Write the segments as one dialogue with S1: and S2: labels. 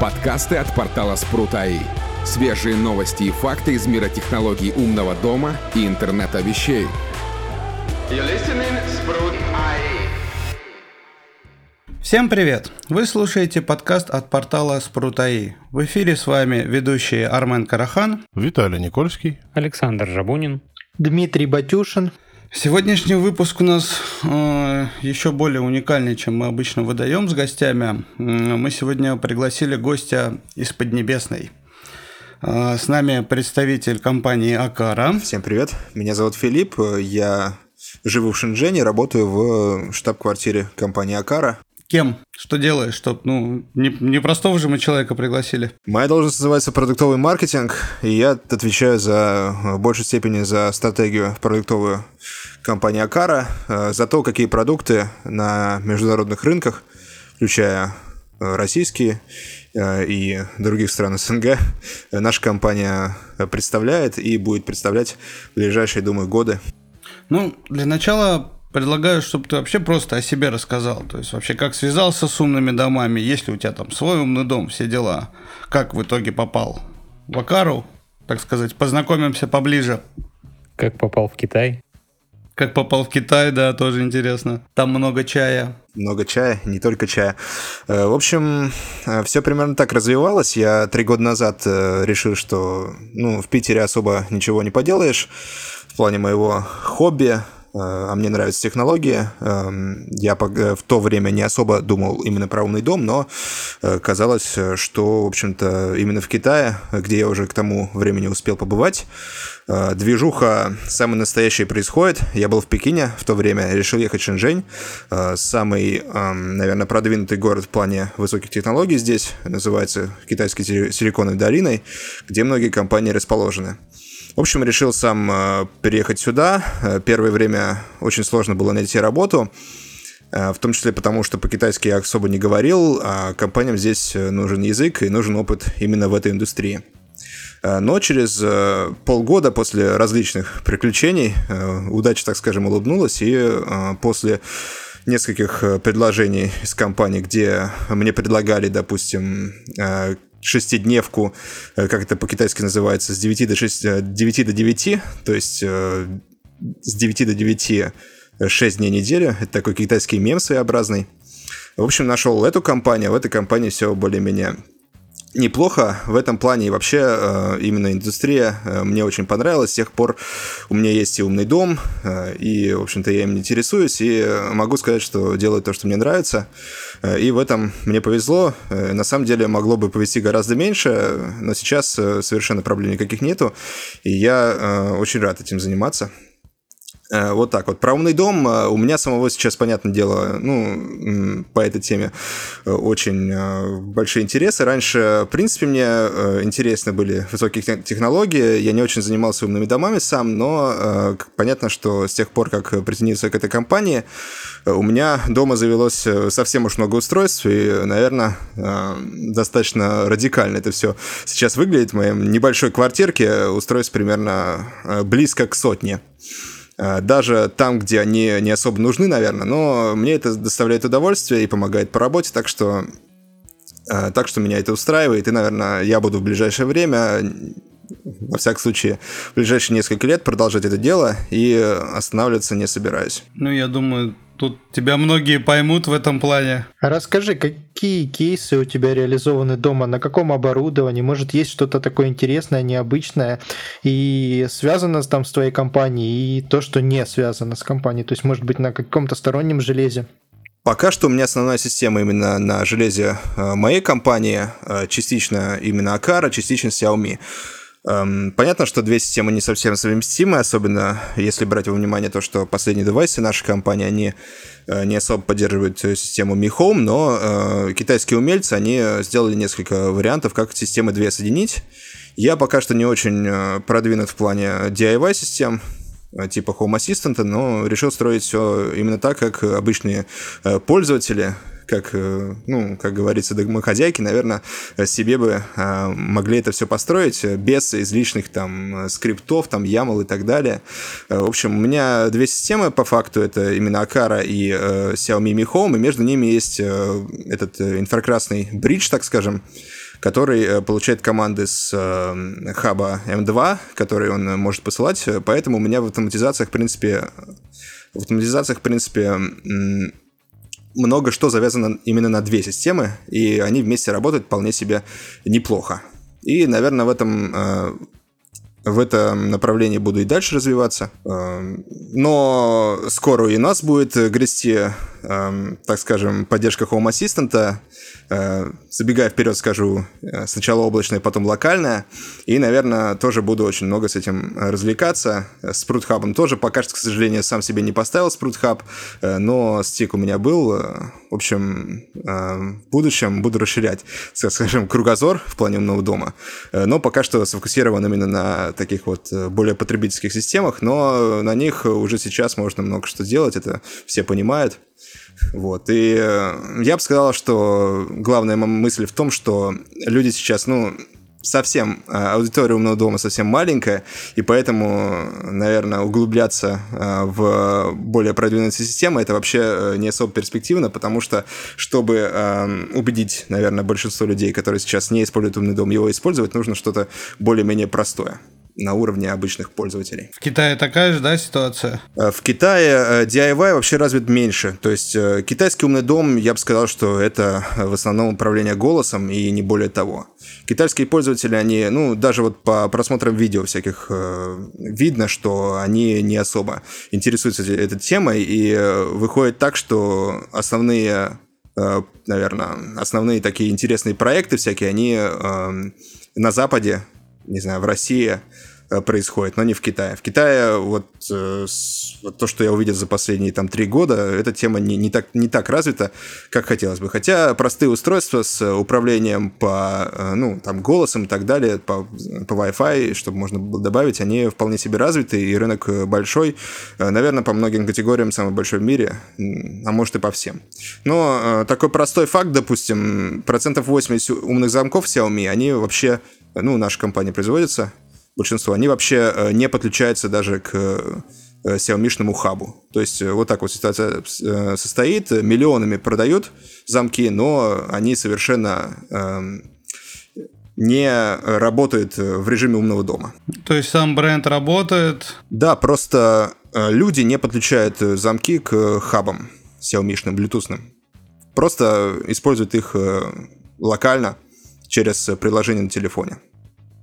S1: Подкасты от портала Спрут.АИ. Свежие новости и факты из мира технологий умного дома и интернета вещей.
S2: Всем привет! Вы слушаете подкаст от портала Спрут.АИ. В эфире с вами ведущие Армен Карахан,
S3: Виталий Никольский,
S4: Александр Жабунин,
S5: Дмитрий Батюшин.
S2: Сегодняшний выпуск у нас э, еще более уникальный, чем мы обычно выдаем с гостями. Мы сегодня пригласили гостя из Поднебесной. Э, с нами представитель компании Акара.
S6: Всем привет, меня зовут Филипп, я живу в Шэньчжэне, работаю в штаб-квартире компании Акара.
S2: Кем? Что делаешь? Чтоб, ну, не, не простого же мы человека пригласили.
S6: Моя должность называется продуктовый маркетинг, и я отвечаю за в большей степени за стратегию продуктовую компании Акара, за то, какие продукты на международных рынках, включая российские и других стран СНГ, наша компания представляет и будет представлять в ближайшие, думаю, годы.
S2: Ну, для начала предлагаю, чтобы ты вообще просто о себе рассказал. То есть вообще как связался с умными домами, есть ли у тебя там свой умный дом, все дела. Как в итоге попал в Акару, так сказать, познакомимся поближе.
S4: Как попал в Китай?
S2: Как попал в Китай, да, тоже интересно. Там много чая.
S6: Много чая, не только чая. В общем, все примерно так развивалось. Я три года назад решил, что ну, в Питере особо ничего не поделаешь в плане моего хобби, а мне нравятся технологии. Я в то время не особо думал именно про умный дом, но казалось, что, в общем-то, именно в Китае, где я уже к тому времени успел побывать, движуха самая настоящая происходит. Я был в Пекине в то время, решил ехать в Шэньчжэнь, самый, наверное, продвинутый город в плане высоких технологий здесь, называется китайской силиконовой долиной, где многие компании расположены. В общем, решил сам э, переехать сюда. Первое время очень сложно было найти работу, э, в том числе потому, что по-китайски я особо не говорил, а компаниям здесь нужен язык и нужен опыт именно в этой индустрии. Но через полгода после различных приключений удача, так скажем, улыбнулась, и после нескольких предложений из компании, где мне предлагали, допустим, шестидневку, э, как это по-китайски называется, с 9 до, 6, 9 э, до 9, то есть э, с 9 до 9 6 дней недели. Это такой китайский мем своеобразный. В общем, нашел эту компанию, в этой компании все более-менее неплохо в этом плане и вообще э, именно индустрия э, мне очень понравилась. С тех пор у меня есть и умный дом, э, и, в общем-то, я им интересуюсь, и могу сказать, что делаю то, что мне нравится. И в этом мне повезло. На самом деле могло бы повезти гораздо меньше, но сейчас совершенно проблем никаких нету, и я очень рад этим заниматься. Э, вот так вот. Про умный дом э, у меня самого сейчас, понятное дело, ну, по этой теме э, очень большие интересы. Раньше, в принципе, мне интересны были высокие технологии. Я не очень занимался умными домами сам, но понятно, что с тех пор, как присоединился к этой компании, у меня дома завелось совсем уж много устройств, и, наверное, достаточно радикально это все сейчас выглядит. В моей небольшой квартирке устройств примерно близко к сотне. Э, даже там, где они не особо нужны, наверное, но мне это доставляет удовольствие и помогает по работе, так что э, так что меня это устраивает, и, наверное, я буду в ближайшее время, во всяком случае, в ближайшие несколько лет продолжать это дело и останавливаться не собираюсь.
S2: Ну, я думаю, Тут тебя многие поймут в этом плане.
S5: Расскажи, какие кейсы у тебя реализованы дома, на каком оборудовании, может есть что-то такое интересное, необычное и связано там с твоей компанией, и то, что не связано с компанией, то есть может быть на каком-то стороннем железе?
S6: Пока что у меня основная система именно на железе э, моей компании, э, частично именно Акара, частично Xiaomi. Эм, понятно, что две системы не совсем совместимы, особенно если брать во внимание то, что последние девайсы нашей компании, они э, не особо поддерживают систему Mi Home, но э, китайские умельцы, они сделали несколько вариантов, как системы две соединить. Я пока что не очень э, продвинут в плане DIY-систем, типа Home Assistant, но решил строить все именно так, как обычные пользователи, как, э, ну, как говорится, домохозяйки, наверное, себе бы а, могли это все построить без излишних там скриптов, там YAML и так далее. Э, в общем, у меня две системы по факту, это именно Akara и э, Xiaomi Mi Home, и между ними есть этот инфракрасный бридж, так скажем, который получает команды с хаба M2, которые он может посылать, поэтому у меня в автоматизациях, в принципе, в автоматизациях, в принципе, много что завязано именно на две системы, и они вместе работают вполне себе неплохо. И, наверное, в этом э, в этом направлении буду и дальше развиваться. Э, но скоро и нас будет грести, э, так скажем, поддержка Home Assistant, Э, забегая вперед, скажу, э, сначала облачная, потом локальная. И, наверное, тоже буду очень много с этим развлекаться. С Прутхабом тоже пока что, к сожалению, сам себе не поставил Спрутхаб, э, но стик у меня был. В общем, в будущем буду расширять, скажем, кругозор в плане умного дома. Но пока что сфокусирован именно на таких вот более потребительских системах, но на них уже сейчас можно много что делать, это все понимают. Вот. И э, я бы сказал, что главная мысль в том, что люди сейчас, ну, совсем, э, аудитория умного дома совсем маленькая, и поэтому, наверное, углубляться э, в более продвинутые системы это вообще не особо перспективно, потому что, чтобы убедить, наверное, большинство людей, которые сейчас не используют умный дом, его использовать, нужно что-то более-менее простое на уровне обычных пользователей.
S2: В Китае такая же, да, ситуация?
S6: Э, в Китае э, DIY вообще развит меньше. То есть э, китайский умный дом, я бы сказал, что это в основном управление голосом и не более того. Китайские пользователи, они, ну, даже вот по просмотрам видео всяких видно, что они не особо интересуются этой темой, и выходит так, что основные наверное, основные такие интересные проекты всякие, они на Западе не знаю, в России э, происходит, но не в Китае. В Китае вот, э, вот то, что я увидел за последние там три года, эта тема не, не, так, не так развита, как хотелось бы. Хотя простые устройства с управлением по, э, ну, там, голосом и так далее, по, по Wi-Fi, чтобы можно было добавить, они вполне себе развиты, и рынок большой. Наверное, по многим категориям самый большой в мире, а может и по всем. Но такой простой факт, допустим, процентов 80 умных замков Xiaomi, они вообще ну, наша компания производится, большинство, они вообще э, не подключаются даже к э, Xiaomi-шному хабу. То есть э, вот так вот ситуация состоит, миллионами продают замки, но они совершенно эм, не работают в режиме умного дома.
S2: То есть сам бренд работает?
S6: Да, просто люди не подключают замки к хабам Xiaomi-шным, Bluetooth. Просто используют их локально через приложение на телефоне.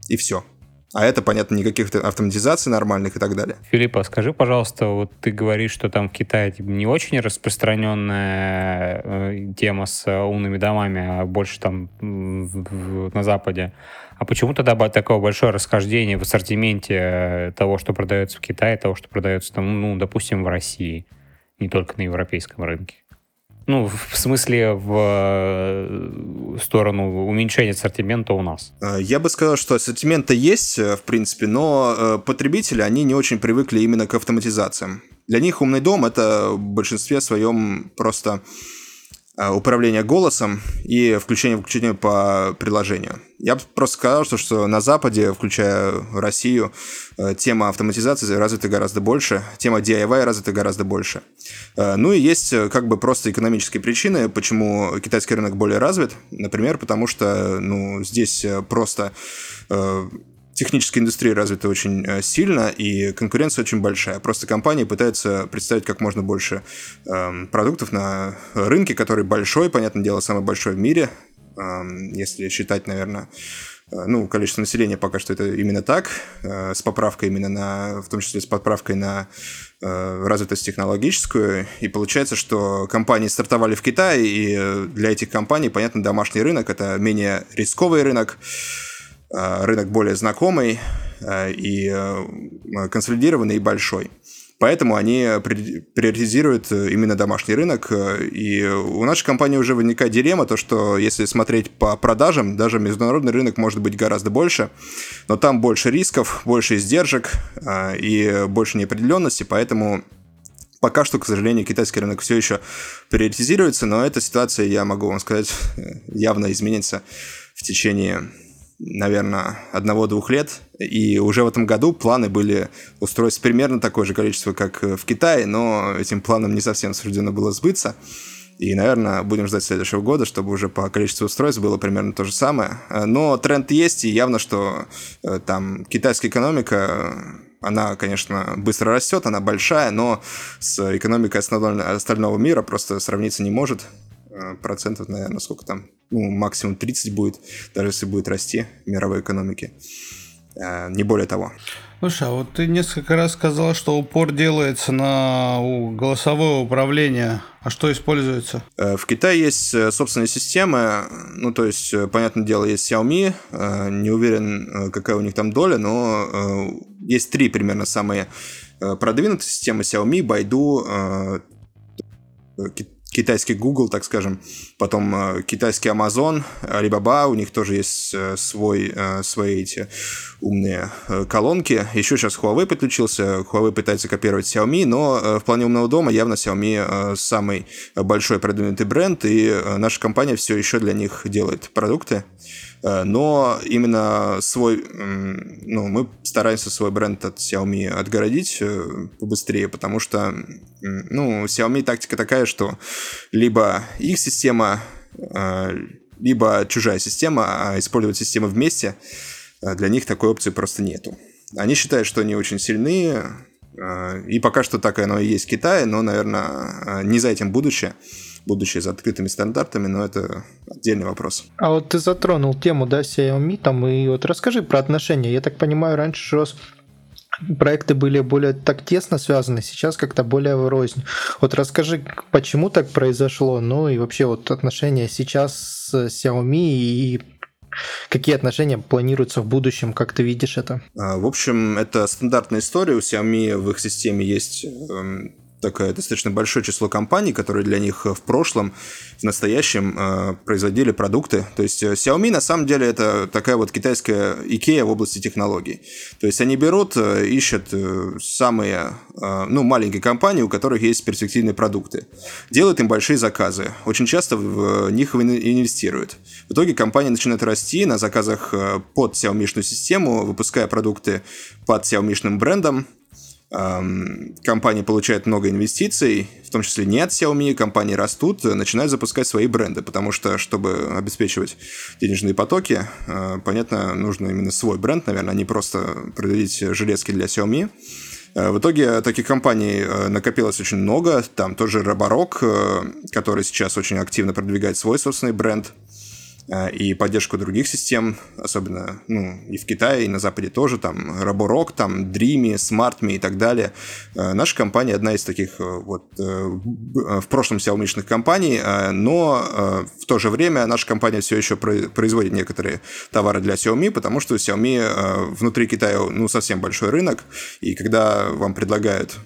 S6: И все. А это, понятно, никаких автоматизаций нормальных и так далее.
S4: Филиппа, скажи, пожалуйста, вот ты говоришь, что там в Китае типа, не очень распространенная э, тема с умными домами, а больше там на Западе. А почему тогда такое большое расхождение в ассортименте э, того, что продается в Китае, того, что продается, там, ну, допустим, в России, не только на европейском рынке? Ну, в смысле, в э, сторону уменьшения ассортимента у нас.
S6: Э, я бы сказал, что ассортимента есть, э, в принципе, но потребители, они не очень привыкли именно к автоматизациям. Для них умный дом — это в большинстве своем просто Э, управления голосом и включение-выключение по приложению. Я бы просто сказал, что, что на Западе, включая Россию, э, тема автоматизации развита гораздо больше, тема DIY развита гораздо больше. Э, ну и есть как бы просто экономические причины, почему китайский рынок более развит. Например, потому что ну, здесь просто техническая индустрия развита очень э, сильно, и конкуренция очень большая. Просто компании пытаются представить как можно больше э, продуктов на рынке, который большой, понятное дело, самый большой в мире, э, если считать, наверное, э, ну, количество населения пока что это именно так, э, с поправкой именно на, в том числе с подправкой на развитость технологическую, и получается, что компании стартовали в Китае, и для этих компаний, понятно, домашний рынок – это менее рисковый рынок, рынок более знакомый э, и э, консолидированный и большой. Поэтому они приоритизируют именно домашний рынок. И у нашей компании уже возникает дилемма, то что если смотреть по продажам, даже международный рынок может быть гораздо больше, но там больше рисков, больше издержек и больше неопределенности, поэтому пока что, к сожалению, китайский рынок все еще приоритизируется, но эта ситуация, я могу вам сказать, явно изменится в течение наверное, одного-двух лет. И уже в этом году планы были устроить примерно такое же количество, как в Китае, но этим планам не совсем суждено было сбыться. И, наверное, будем ждать следующего года, чтобы уже по количеству устройств было примерно то же самое. Но тренд есть, и явно, что э, там китайская экономика она, конечно, быстро растет, она большая, но с экономикой остального мира просто сравниться не может. Э, процентов, наверное, сколько там, ну, максимум 30 будет, даже если будет расти мировой экономики. Э, не более того.
S2: Слушай, а вот ты несколько раз сказал, что упор делается на голосовое управление. А что используется?
S6: Э, в Китае есть собственные системы. Ну, то есть, понятное дело, есть Xiaomi. Не уверен, какая у них там доля, но есть три примерно самые продвинутые системы Xiaomi, Baidu, китайский Google, так скажем, потом э, китайский Amazon, Alibaba, у них тоже есть э, свой, э, свои эти умные колонки. Еще сейчас Huawei подключился, Huawei пытается копировать Xiaomi, но в плане умного дома явно Xiaomi самый большой продвинутый бренд, и наша компания все еще для них делает продукты. Э, но именно свой, ну, мы стараемся свой бренд от Xiaomi отгородить э, побыстрее, потому что, ну, Xiaomi тактика такая, что либо их система, э, либо чужая система, а использовать системы вместе, для них такой опции просто нету. Они считают, что они очень сильны, и пока что так оно и есть в Китае, но, наверное, не за этим будущее будущее за открытыми стандартами, но это отдельный вопрос.
S5: А вот ты затронул тему, да, Xiaomi там, и вот расскажи про отношения. Я так понимаю, раньше рос проекты были более так тесно связаны, сейчас как-то более врознь. Вот расскажи, почему так произошло, ну и вообще вот отношения сейчас с Xiaomi и Какие отношения планируются в будущем, как ты видишь это?
S6: А, в общем, это стандартная история. У Xiaomi в их системе есть эм, такое достаточно большое число компаний, которые для них в прошлом, в настоящем э, производили продукты. То есть э, Xiaomi на самом деле это такая вот китайская Икея в области технологий. То есть они берут, э, ищут самые, ну, маленькие компании, у которых есть перспективные продукты. Делают им большие заказы. Очень часто в них инвестируют. В итоге компания начинает расти на заказах под Xiaomi систему, выпуская продукты под Xiaomi брендом, компании получают много инвестиций, в том числе не от Xiaomi, компании растут, начинают запускать свои бренды, потому что, чтобы обеспечивать денежные потоки, э, понятно, нужно именно свой бренд, наверное, а не просто производить железки для Xiaomi. Э, в итоге таких компаний э, накопилось очень много. Там тоже Роборок, который сейчас очень активно продвигает свой собственный бренд – Э, и поддержку других систем, особенно ну, и в Китае, и на Западе тоже, там Roborock, там Dreamy, SmartMe и так далее. Э, наша компания одна из таких э, вот в прошлом Xiaomi компаний, но в то же время наша компания все еще производит некоторые товары для Xiaomi, потому что Xiaomi внутри Китая ну, совсем большой рынок, и когда вам предлагают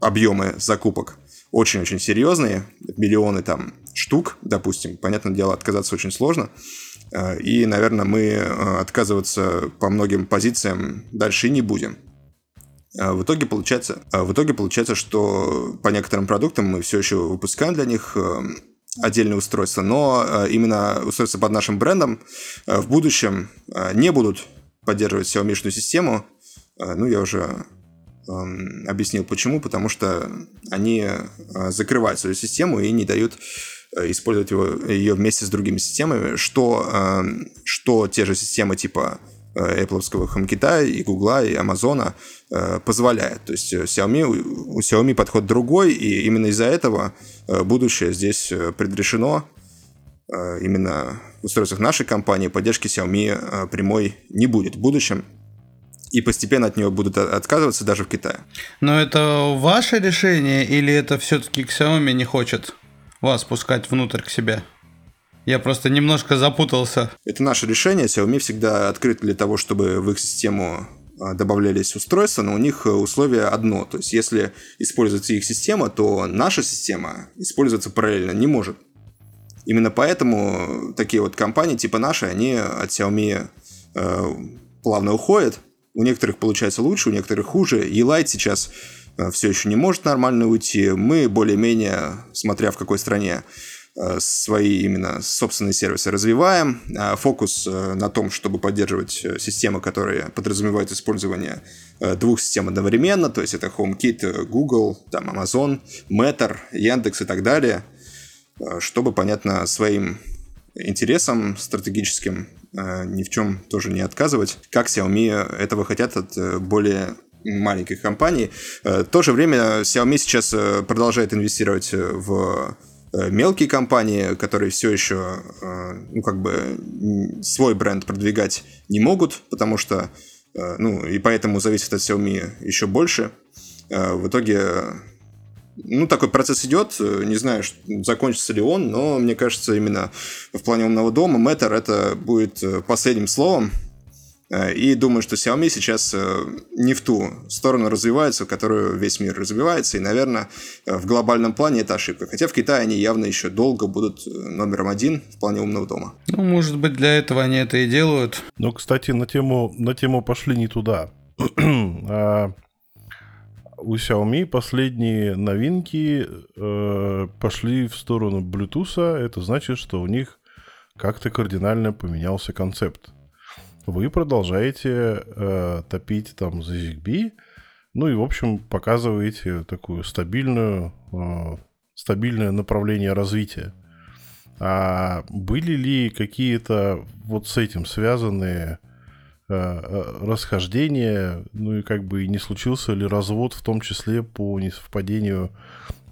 S6: объемы закупок очень-очень серьезные, миллионы там штук, допустим, понятное дело, отказаться очень сложно. Э, и, наверное, мы э, отказываться по многим позициям дальше не будем. Э, в итоге получается, в итоге получается, что по некоторым продуктам мы все еще выпускаем для них отдельные устройства, но именно устройства под нашим брендом в будущем не будут поддерживать Xiaomi систему. Ну, я уже объяснил почему, потому что они закрывают свою систему и не дают Э, использовать его, ее вместе с другими системами, что, э, что те же системы типа э, Apple HomeKit и Google и Amazon позволяет. То есть Xiaomi, у Xiaomi подход другой, и именно из-за этого будущее здесь предрешено. Именно в устройствах нашей компании поддержки Xiaomi прямой не будет в будущем и постепенно от нее будут отказываться даже в Китае.
S2: Но это ваше решение или это все-таки Xiaomi не хочет? вас пускать внутрь к себе. Я просто немножко запутался.
S6: Это наше решение. Xiaomi всегда открыт для того, чтобы в их систему а, добавлялись устройства, но у них э, условие одно. То есть, если используется их система, то наша система использоваться параллельно не может. Именно поэтому такие вот компании типа нашей, они от Xiaomi э, плавно уходят. У некоторых получается лучше, у некоторых хуже. E-Light сейчас Э, все еще не может нормально уйти. Мы более-менее, смотря в какой стране Э, свои именно собственные сервисы развиваем. А фокус э, на том, чтобы поддерживать системы, которые подразумевают использование двух систем одновременно, то есть это HomeKit, Google, там Amazon, Matter, Яндекс и так далее, чтобы, понятно, своим интересам стратегическим ни в чем тоже не отказывать. Как Xiaomi этого хотят от более маленьких компаний. В то же время Xiaomi сейчас продолжает инвестировать в Э, мелкие компании, которые все еще, э, ну, как бы свой бренд продвигать не могут, потому что, э, ну, и поэтому зависит от Xiaomi еще больше. В итоге, ну, такой процесс идет, не знаю, закончится ли он, но мне кажется, именно в плане умного дома Matter это будет последним словом, Э, и думаю, что Xiaomi сейчас э, не в ту сторону развивается, в которую весь мир развивается. И, наверное, э, в глобальном плане это ошибка. Хотя в Китае они явно еще долго будут номером один в плане умного дома.
S2: Ну, может быть, для этого они это и делают.
S3: Ну, кстати, на тему, на тему пошли не туда. у Xiaomi последние новинки э, пошли в сторону Bluetooth. Это значит, что у них как-то кардинально поменялся концепт вы продолжаете э, топить там за ZigBee, ну и, в общем, показываете такую стабильную, э, стабильное направление развития. А были ли какие-то вот с этим связанные э, э расхождения, ну и как бы не случился ли развод в том числе по несовпадению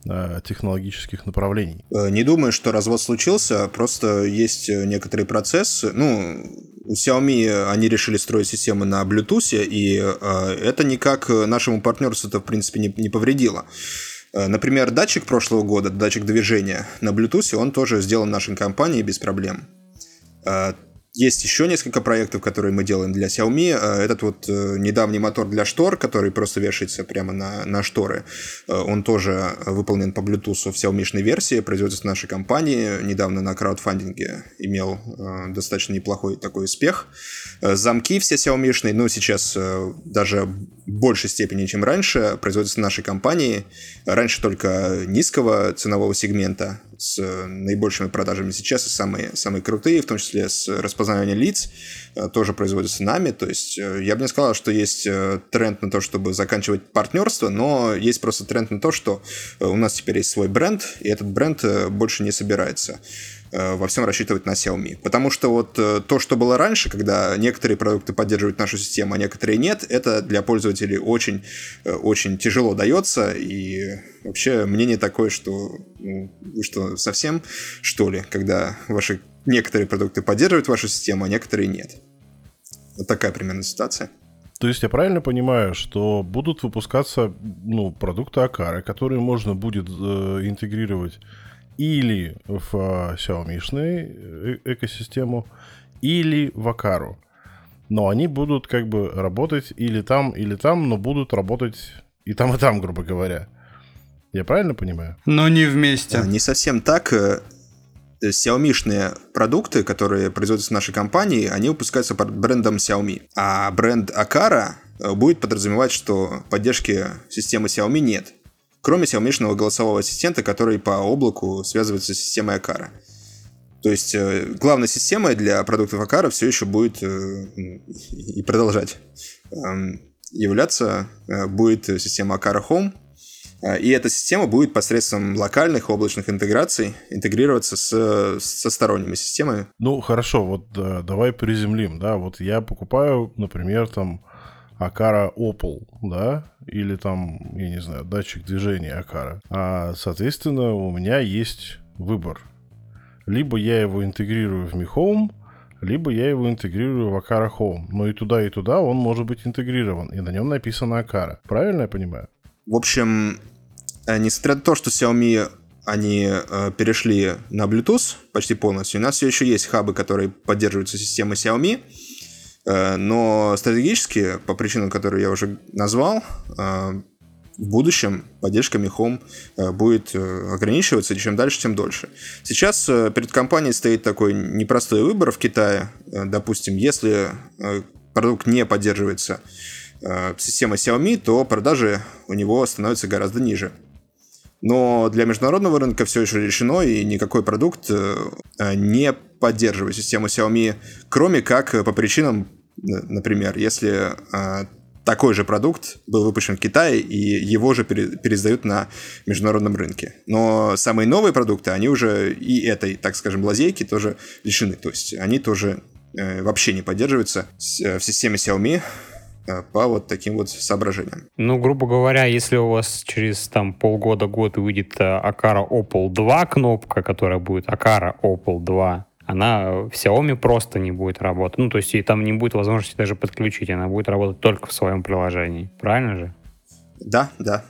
S3: э, технологических направлений?
S6: Не думаю, что развод случился, просто есть некоторые процессы. Ну, у Xiaomi они решили строить системы на Bluetooth, и это никак нашему партнерству-то, в принципе, не, не повредило. Например, датчик прошлого года, датчик движения на Bluetooth, он тоже сделан нашей компанией без проблем. Есть еще несколько проектов, которые мы делаем для Xiaomi. Э, этот вот э, недавний мотор для штор, который просто вешается прямо на, на шторы, э, он тоже выполнен по Bluetooth в Xiaomi версии, производится нашей компании. Недавно на краудфандинге имел достаточно неплохой такой успех. Замки все Xiaomi, но сейчас даже в большей степени, чем раньше, производятся нашей компании. Раньше только низкого ценового сегмента, с наибольшими продажами сейчас и самые, самые крутые, в том числе с распознаванием лиц, э, тоже производятся нами. То есть э, я бы не сказал, что есть э, тренд на то, чтобы заканчивать партнерство, но есть просто тренд на то, что у нас теперь есть свой бренд, и этот бренд больше не собирается Э, во всем рассчитывать на Xiaomi. Потому что вот э, то, что было раньше, когда некоторые продукты поддерживают нашу систему, а некоторые нет, это для пользователей очень, э, очень тяжело дается. И вообще мнение такое, что ну, вы что, совсем что ли, когда ваши некоторые продукты поддерживают вашу систему, а некоторые нет. Вот такая примерно ситуация.
S3: То есть я правильно понимаю, что будут выпускаться ну, продукты Акары, которые можно будет э, интегрировать или в а, Xiaomi э, экосистему, или в Акару. Но они будут как бы работать или там, или там, но будут работать и там, и там, грубо говоря. Я правильно понимаю?
S2: Но не вместе.
S6: Не совсем так. Э, Xiaomi продукты, которые производятся в нашей компании, они выпускаются под брендом Xiaomi. А бренд Akara э, будет подразумевать, что поддержки системы Xiaomi нет кроме Xiaomi голосового ассистента, который по облаку связывается с системой Акара. То есть э, главной системой для продуктов Акара все еще будет э, и продолжать эм, являться э, будет система Akara Home, и эта система будет посредством локальных облачных интеграций интегрироваться с, со сторонними системами.
S3: Ну, хорошо, вот да, давай приземлим, да, вот я покупаю, например, там Акара Opel, да, или там, я не знаю, датчик движения Акара. А, соответственно, у меня есть выбор. Либо я его интегрирую в Mi Home, либо я его интегрирую в Акара Home. Но и туда, и туда он может быть интегрирован, и на нем написано Акара. Правильно я понимаю?
S6: В общем, э, несмотря на то, что Xiaomi они э, перешли на Bluetooth почти полностью, у нас все еще есть хабы, которые поддерживаются системой Xiaomi, Э, но стратегически, по причинам, которые я уже назвал, э, в будущем поддержка Home э, будет ограничиваться, и чем дальше, тем дольше. Сейчас перед компанией стоит такой непростой выбор в Китае. Допустим, если продукт не поддерживается системой Xiaomi, то продажи у него становятся гораздо ниже. Но для международного рынка все еще решено, и никакой продукт не поддерживает систему Xiaomi, кроме как по причинам, например, если такой же продукт был выпущен в Китае, и его же пересдают на международном рынке. Но самые новые продукты, они уже и этой, так скажем, лазейки тоже лишены. То есть они тоже э, вообще не поддерживаются в системе Xiaomi э, по вот таким вот соображениям.
S4: Ну, грубо говоря, если у вас через там полгода-год выйдет э, Akara Opal 2 кнопка, которая будет Akara Opal 2, она в Xiaomi просто не будет работать. Ну, то есть и там не будет возможности даже подключить, она будет работать только в своем приложении. Правильно же?
S6: Да, да.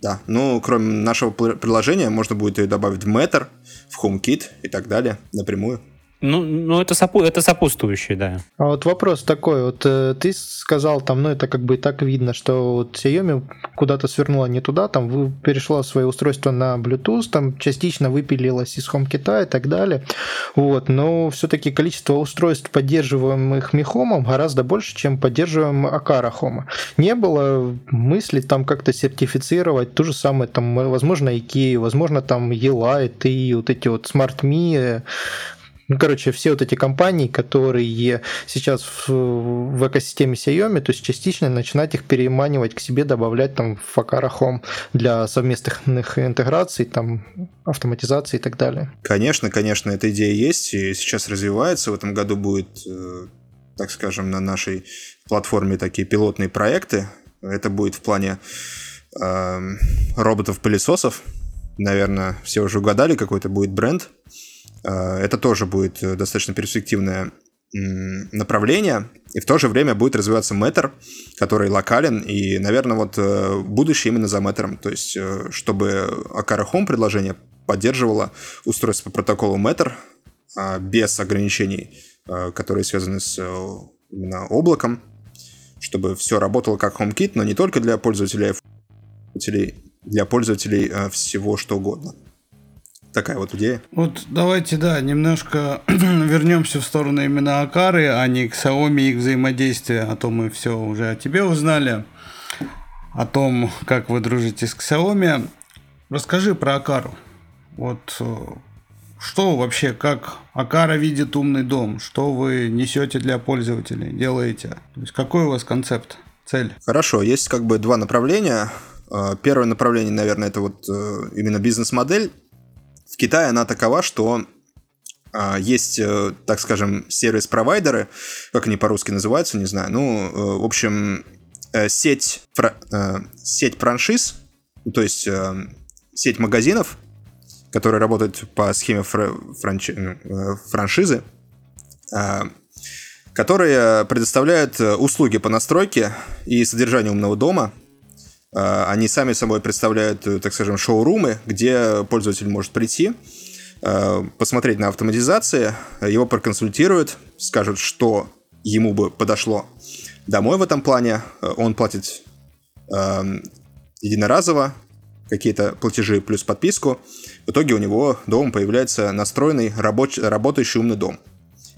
S6: Да, ну, кроме нашего приложения, можно будет ее добавить в Matter, в HomeKit и так далее напрямую.
S4: Ну, ну это, сопу это сопутствующее, да.
S5: А вот вопрос такой, вот э, ты сказал там, ну это как бы и так видно, что вот Xiaomi куда-то свернула не туда, там вы, перешла свое устройство на Bluetooth, там частично выпилилась из HomeKit и так далее, вот, но все-таки количество устройств, поддерживаемых Mi Home, гораздо больше, чем поддерживаем Akara Home. Не было мысли там как-то сертифицировать ту же самую, там, возможно, IKEA, возможно, там Elight и вот эти вот Smart Me, ну, короче, все вот эти компании, которые сейчас в, в экосистеме Xiaomi, то есть частично начинать их переманивать к себе, добавлять там в Fakara Home для совместных интеграций, там, автоматизации и так далее.
S6: Конечно, конечно, эта идея есть и сейчас развивается. В этом году будет, э, так скажем, на нашей платформе такие пилотные проекты. Это будет в плане э, роботов-пылесосов. Наверное, все уже угадали, какой это будет бренд. Э, это тоже будет э, достаточно перспективное направление, и в то же время будет развиваться Matter, который локален, и, наверное, вот э, будущее именно за Matter, то есть чтобы Akara Home предложение поддерживало устройство по протоколу Matter без ограничений, которые связаны с именно облаком, чтобы все работало как HomeKit, но не только для пользователей, для пользователей всего что угодно такая вот идея.
S2: Вот давайте, да, немножко вернемся в сторону именно Акары, а не к Xiaomi и их взаимодействия, а то мы все уже о тебе узнали, о том, как вы дружите с Xiaomi. Расскажи про Акару. Вот э, что вообще, как Акара видит умный дом? Что вы несете для пользователей, делаете? То есть какой у вас концепт, цель?
S6: Хорошо, есть как бы два направления. Э, первое направление, наверное, это вот э, именно бизнес-модель в Китае она такова, что а, есть, э, так скажем, сервис-провайдеры, как они по-русски называются, не знаю. Ну, э, в общем, э, сеть, сеть франшиз, то есть сеть магазинов, которые работают по схеме франчи... франшизы, которые предоставляют услуги по настройке и содержанию умного дома – они сами собой представляют, э, так скажем, шоурумы, где пользователь может прийти, э, посмотреть на автоматизации, его проконсультируют, скажут, что ему бы подошло домой в этом плане. Э, он платит единоразово какие-то платежи плюс подписку. В итоге у него дома появляется настроенный рабоч- работающий умный дом.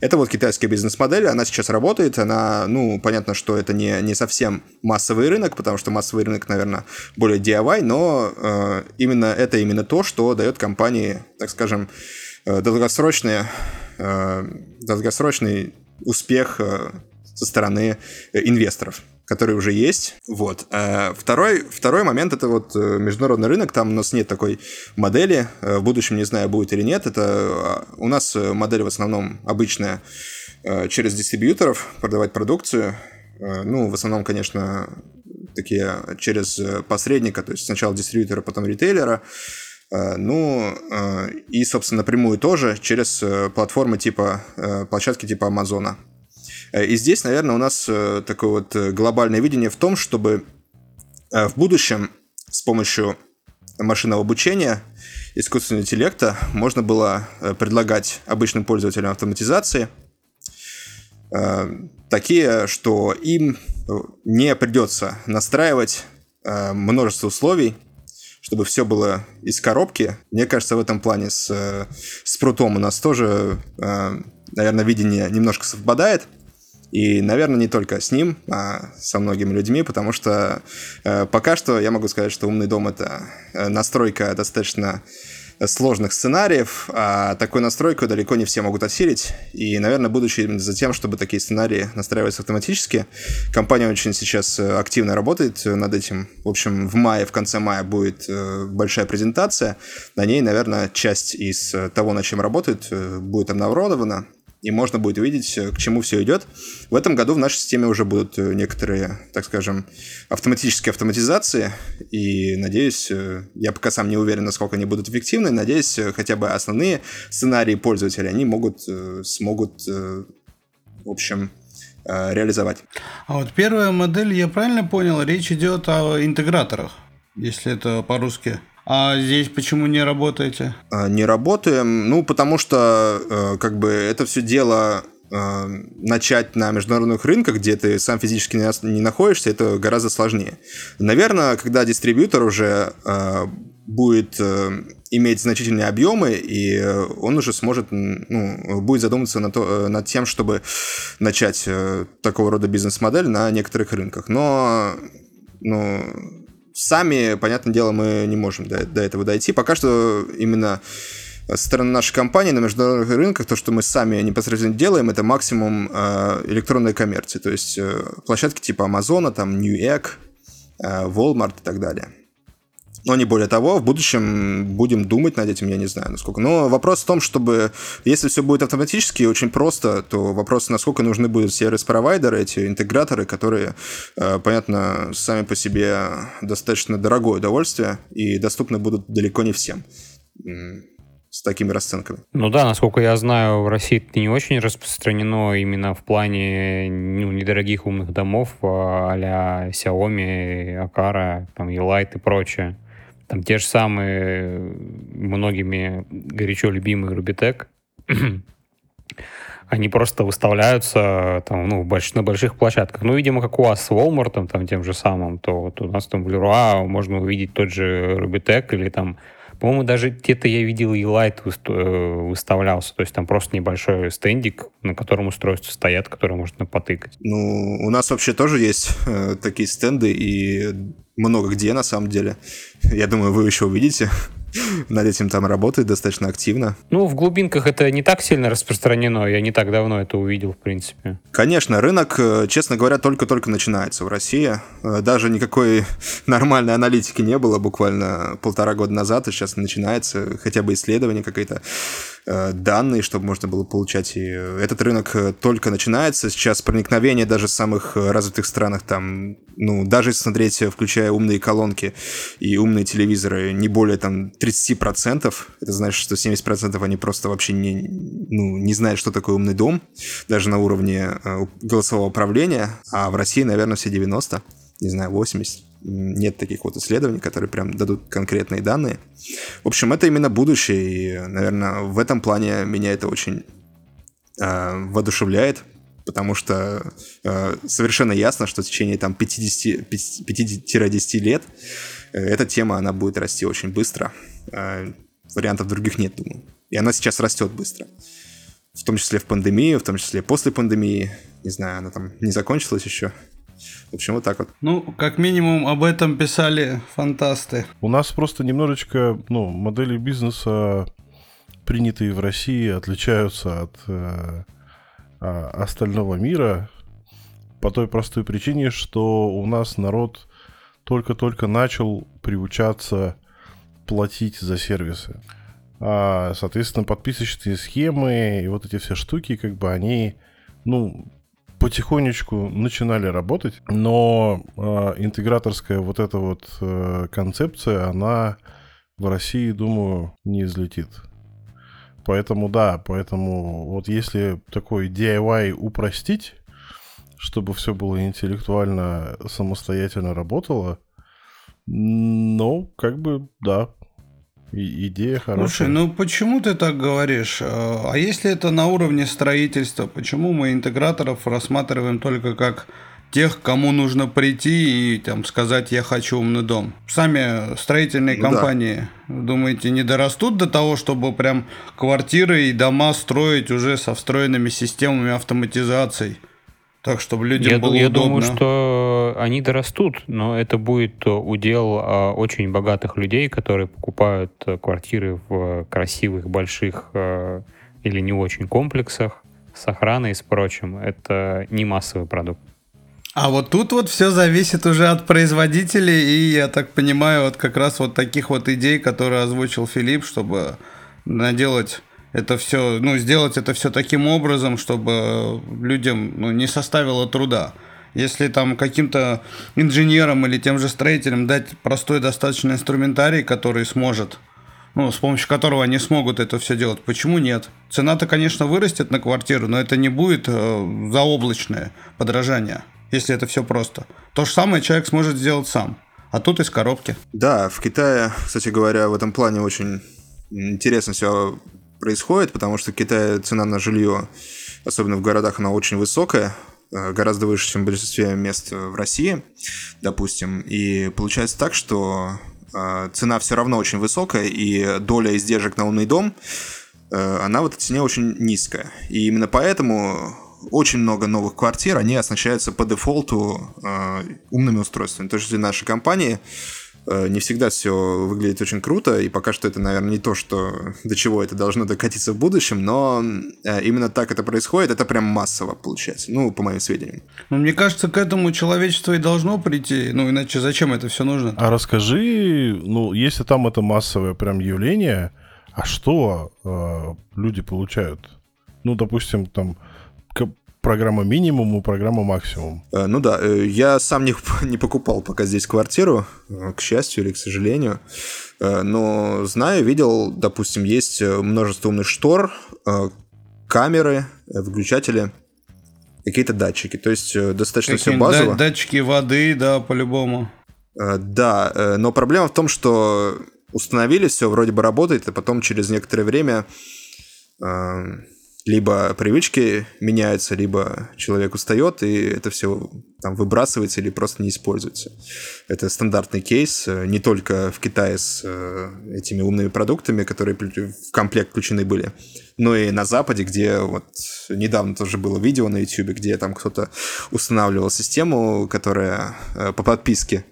S6: Это вот китайская бизнес-модель, она сейчас работает, она, ну, понятно, что это не, не совсем массовый рынок, потому что массовый рынок, наверное, более DIY, но э, именно это именно то, что дает компании, так скажем, э, долгосрочные, э, долгосрочный успех э, со стороны э, инвесторов который уже есть. Вот. А второй, второй момент это вот э, международный рынок. Там у нас нет такой модели. Э, в будущем не знаю, будет или нет. Это а, у нас модель в основном обычная через дистрибьюторов продавать продукцию. Ну, в основном, конечно, такие через посредника, то есть сначала дистрибьютора, потом ритейлера. Ну, и, собственно, напрямую тоже через платформы типа, площадки типа Амазона. Э, и здесь, наверное, у нас э, такое вот э, глобальное видение в том, чтобы в будущем с помощью машинного обучения, искусственного интеллекта можно было предлагать обычным пользователям автоматизации такие, что им не придется настраивать множество условий, чтобы все было из коробки. Мне кажется, в этом плане с, с прутом у нас тоже, наверное, видение немножко совпадает – И, наверное, не только с ним, а со многими людьми, потому что э, пока что я могу сказать, что умный дом это э, настройка достаточно сложных сценариев, а такую настройку далеко не все могут осилить. И, наверное, будучи именно за тем, чтобы такие сценарии настраивались автоматически, компания очень сейчас э, активно работает над этим. В общем, в мае, в конце мая будет э, большая презентация. На ней, наверное, часть из того, над чем работает, будет обнародована и можно будет увидеть, э, к чему все идет. В этом году в нашей системе уже будут э, некоторые, так скажем, автоматические автоматизации, и надеюсь, э, я пока сам не уверен, насколько они будут эффективны, надеюсь, хотя бы основные сценарии пользователя они могут, смогут, в общем, реализовать.
S2: А вот первая модель, я правильно понял, речь идет о интеграторах, если это по-русски. А здесь почему не работаете?
S6: А, не работаем, ну, потому что, э, как бы, это все дело э, начать на международных рынках, где ты сам физически не находишься, это гораздо сложнее. Наверное, когда дистрибьютор уже э, будет иметь значительные объемы, и он уже сможет, ну, будет задуматься над, то, над тем, чтобы начать такого рода бизнес-модель на некоторых рынках. Но ну, сами, понятное дело, мы не можем до, до этого дойти. Пока что именно со стороны нашей компании на международных рынках, то, что мы сами непосредственно делаем, это максимум э, электронной коммерции. То есть э, площадки типа Амазона, там Newegg, э, Walmart и так далее. Но не более того, в будущем будем думать над этим, я не знаю, насколько. Но вопрос в том, чтобы, если все будет автоматически и очень просто, то вопрос, насколько нужны будут сервис-провайдеры, эти интеграторы, которые, э, понятно, сами по себе достаточно дорогое удовольствие и доступны будут далеко не всем с такими расценками.
S4: Ну да, насколько я знаю, в России это не очень распространено именно в плане ну, недорогих умных домов а Xiaomi, Akara, там, Elite и прочее. Там те же самые многими горячо любимые Rubitec, они просто выставляются там, ну, больш, на больших площадках. Ну, видимо, как у вас с Walmart, там, тем же самым, то вот у нас там в Leroy можно увидеть тот же Rubitec или там по-моему, даже где-то я видел и лайт э, выставлялся. То есть там просто небольшой стендик, на котором устройства стоят, которые можно потыкать.
S6: Ну, у нас вообще тоже есть э, такие стенды, и много где на самом деле. Я думаю, вы еще увидите. Над этим там работает достаточно активно.
S4: Ну, в глубинках это не так сильно распространено. Я не так давно это увидел, в принципе.
S6: Конечно, рынок, э, честно говоря, только-только начинается в России. Э, даже никакой нормальной аналитики не было буквально полтора года назад, и сейчас начинается хотя бы исследование какое-то данные, чтобы можно было получать. И этот рынок э, только начинается. Сейчас проникновение даже в самых э, развитых странах, там, ну, даже если смотреть, включая умные колонки и умные телевизоры, не более там 30%. Это значит, что 70% они просто вообще не, ну, не знают, что такое умный дом, даже на уровне голосового управления. А в России, наверное, все 90, не знаю, 80 нет таких вот исследований, которые прям дадут конкретные данные. В общем, это именно будущее, и, наверное, в этом плане меня это очень э, воодушевляет, потому что э, совершенно ясно, что в течение там 50-10 лет э, эта тема, она будет расти очень быстро. Э, вариантов других нет, думаю. И она сейчас растет быстро. В том числе в пандемию, в том числе после пандемии. Не знаю, она там не закончилась еще. В общем, вот так вот.
S2: Ну, как минимум, об этом писали фантасты.
S3: У нас просто немножечко, ну, модели бизнеса, принятые в России, отличаются от э, а, остального мира по той простой причине, что у нас народ только-только начал приучаться платить за сервисы. А, соответственно, подписочные схемы и вот эти все штуки, как бы они, ну, потихонечку начинали работать, но э, интеграторская вот эта вот э, концепция, она в России, думаю, не излетит. Поэтому да, поэтому вот если такой DIY упростить, чтобы все было интеллектуально самостоятельно работало, ну, как бы, да, и идея хорошая.
S2: Слушай, ну почему ты так говоришь? А если это на уровне строительства, почему мы интеграторов рассматриваем только как тех, кому нужно прийти и там сказать «я хочу умный дом». Сами строительные ну, компании, да. думаете, не дорастут до того, чтобы прям квартиры и дома строить уже со встроенными системами автоматизации? Так, чтобы людям
S4: я,
S2: было
S4: я
S2: удобно.
S4: думаю, что они дорастут, но это будет удел а, очень богатых людей, которые покупают э, квартиры в красивых, больших э, или не очень комплексах с охраной и с прочим. Это не массовый продукт.
S2: А вот тут вот все зависит уже от производителей, и я так понимаю, вот как раз вот таких вот идей, которые озвучил Филипп, чтобы наделать это все, ну, сделать это все таким образом, чтобы людям ну, не составило труда. Если там каким-то инженерам или тем же строителям дать простой достаточно инструментарий, который сможет, ну, с помощью которого они смогут это все делать, почему нет? Цена-то, конечно, вырастет на квартиру, но это не будет э, заоблачное подражание, если это все просто. То же самое человек сможет сделать сам, а тут из коробки.
S6: Да, в Китае, кстати говоря, в этом плане очень интересно все происходит, потому что в Китае цена на жилье, особенно в городах, она очень высокая, гораздо выше, чем в большинстве мест в России, допустим. И получается так, что э, цена все равно очень высокая, и доля издержек на умный дом, э, она в этой цене очень низкая. И именно поэтому очень много новых квартир, они оснащаются по дефолту умными устройствами. То есть наши компании Э, не всегда все выглядит очень круто, и пока что это, наверное, не то, что до чего это должно докатиться в будущем, но э, именно так это происходит, это прям массово получается, ну, по моим сведениям.
S2: Ну, мне кажется, к этому человечество и должно прийти, ну, иначе зачем это все нужно?
S3: А расскажи, ну, если там это массовое прям явление, а что э, люди получают? Ну, допустим, там программа минимум и программа максимум.
S6: Э, ну да, э, я сам не, не покупал пока здесь квартиру, э, к счастью или к сожалению. Но знаю, видел, допустим, есть множество умных штор, камеры, выключатели, какие-то датчики. То есть достаточно все базово.
S2: Датчики воды, да, по-любому.
S6: Да, но проблема в том, что установили все, вроде бы работает, а потом через некоторое время либо привычки меняются, либо человек устает, и это все там выбрасывается или просто не используется. Это стандартный кейс э, не только в Китае с э, этими умными продуктами, которые в комплект включены были, но и на Западе, где вот недавно тоже было видео на YouTube, где там кто-то устанавливал систему, которая э, по подписке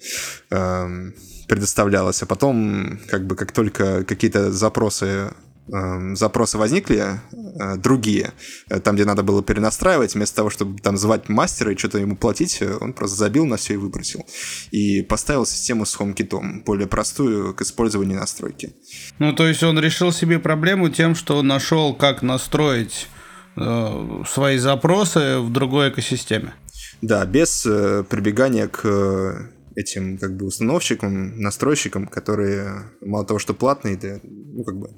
S6: эм, предоставлялась, а потом, как бы, как только какие-то запросы запросы возникли э, другие, э, там, где надо было перенастраивать, вместо того, чтобы там звать мастера и что-то ему платить, э, он просто забил на все и выбросил. И поставил систему с HomeKit, более простую к использованию настройки.
S2: Ну, то есть он решил себе проблему тем, что нашел, как настроить э, свои запросы в другой экосистеме.
S6: Да, без э, прибегания к этим как бы установщикам, настройщикам, которые мало того, что платные, да, ну как бы,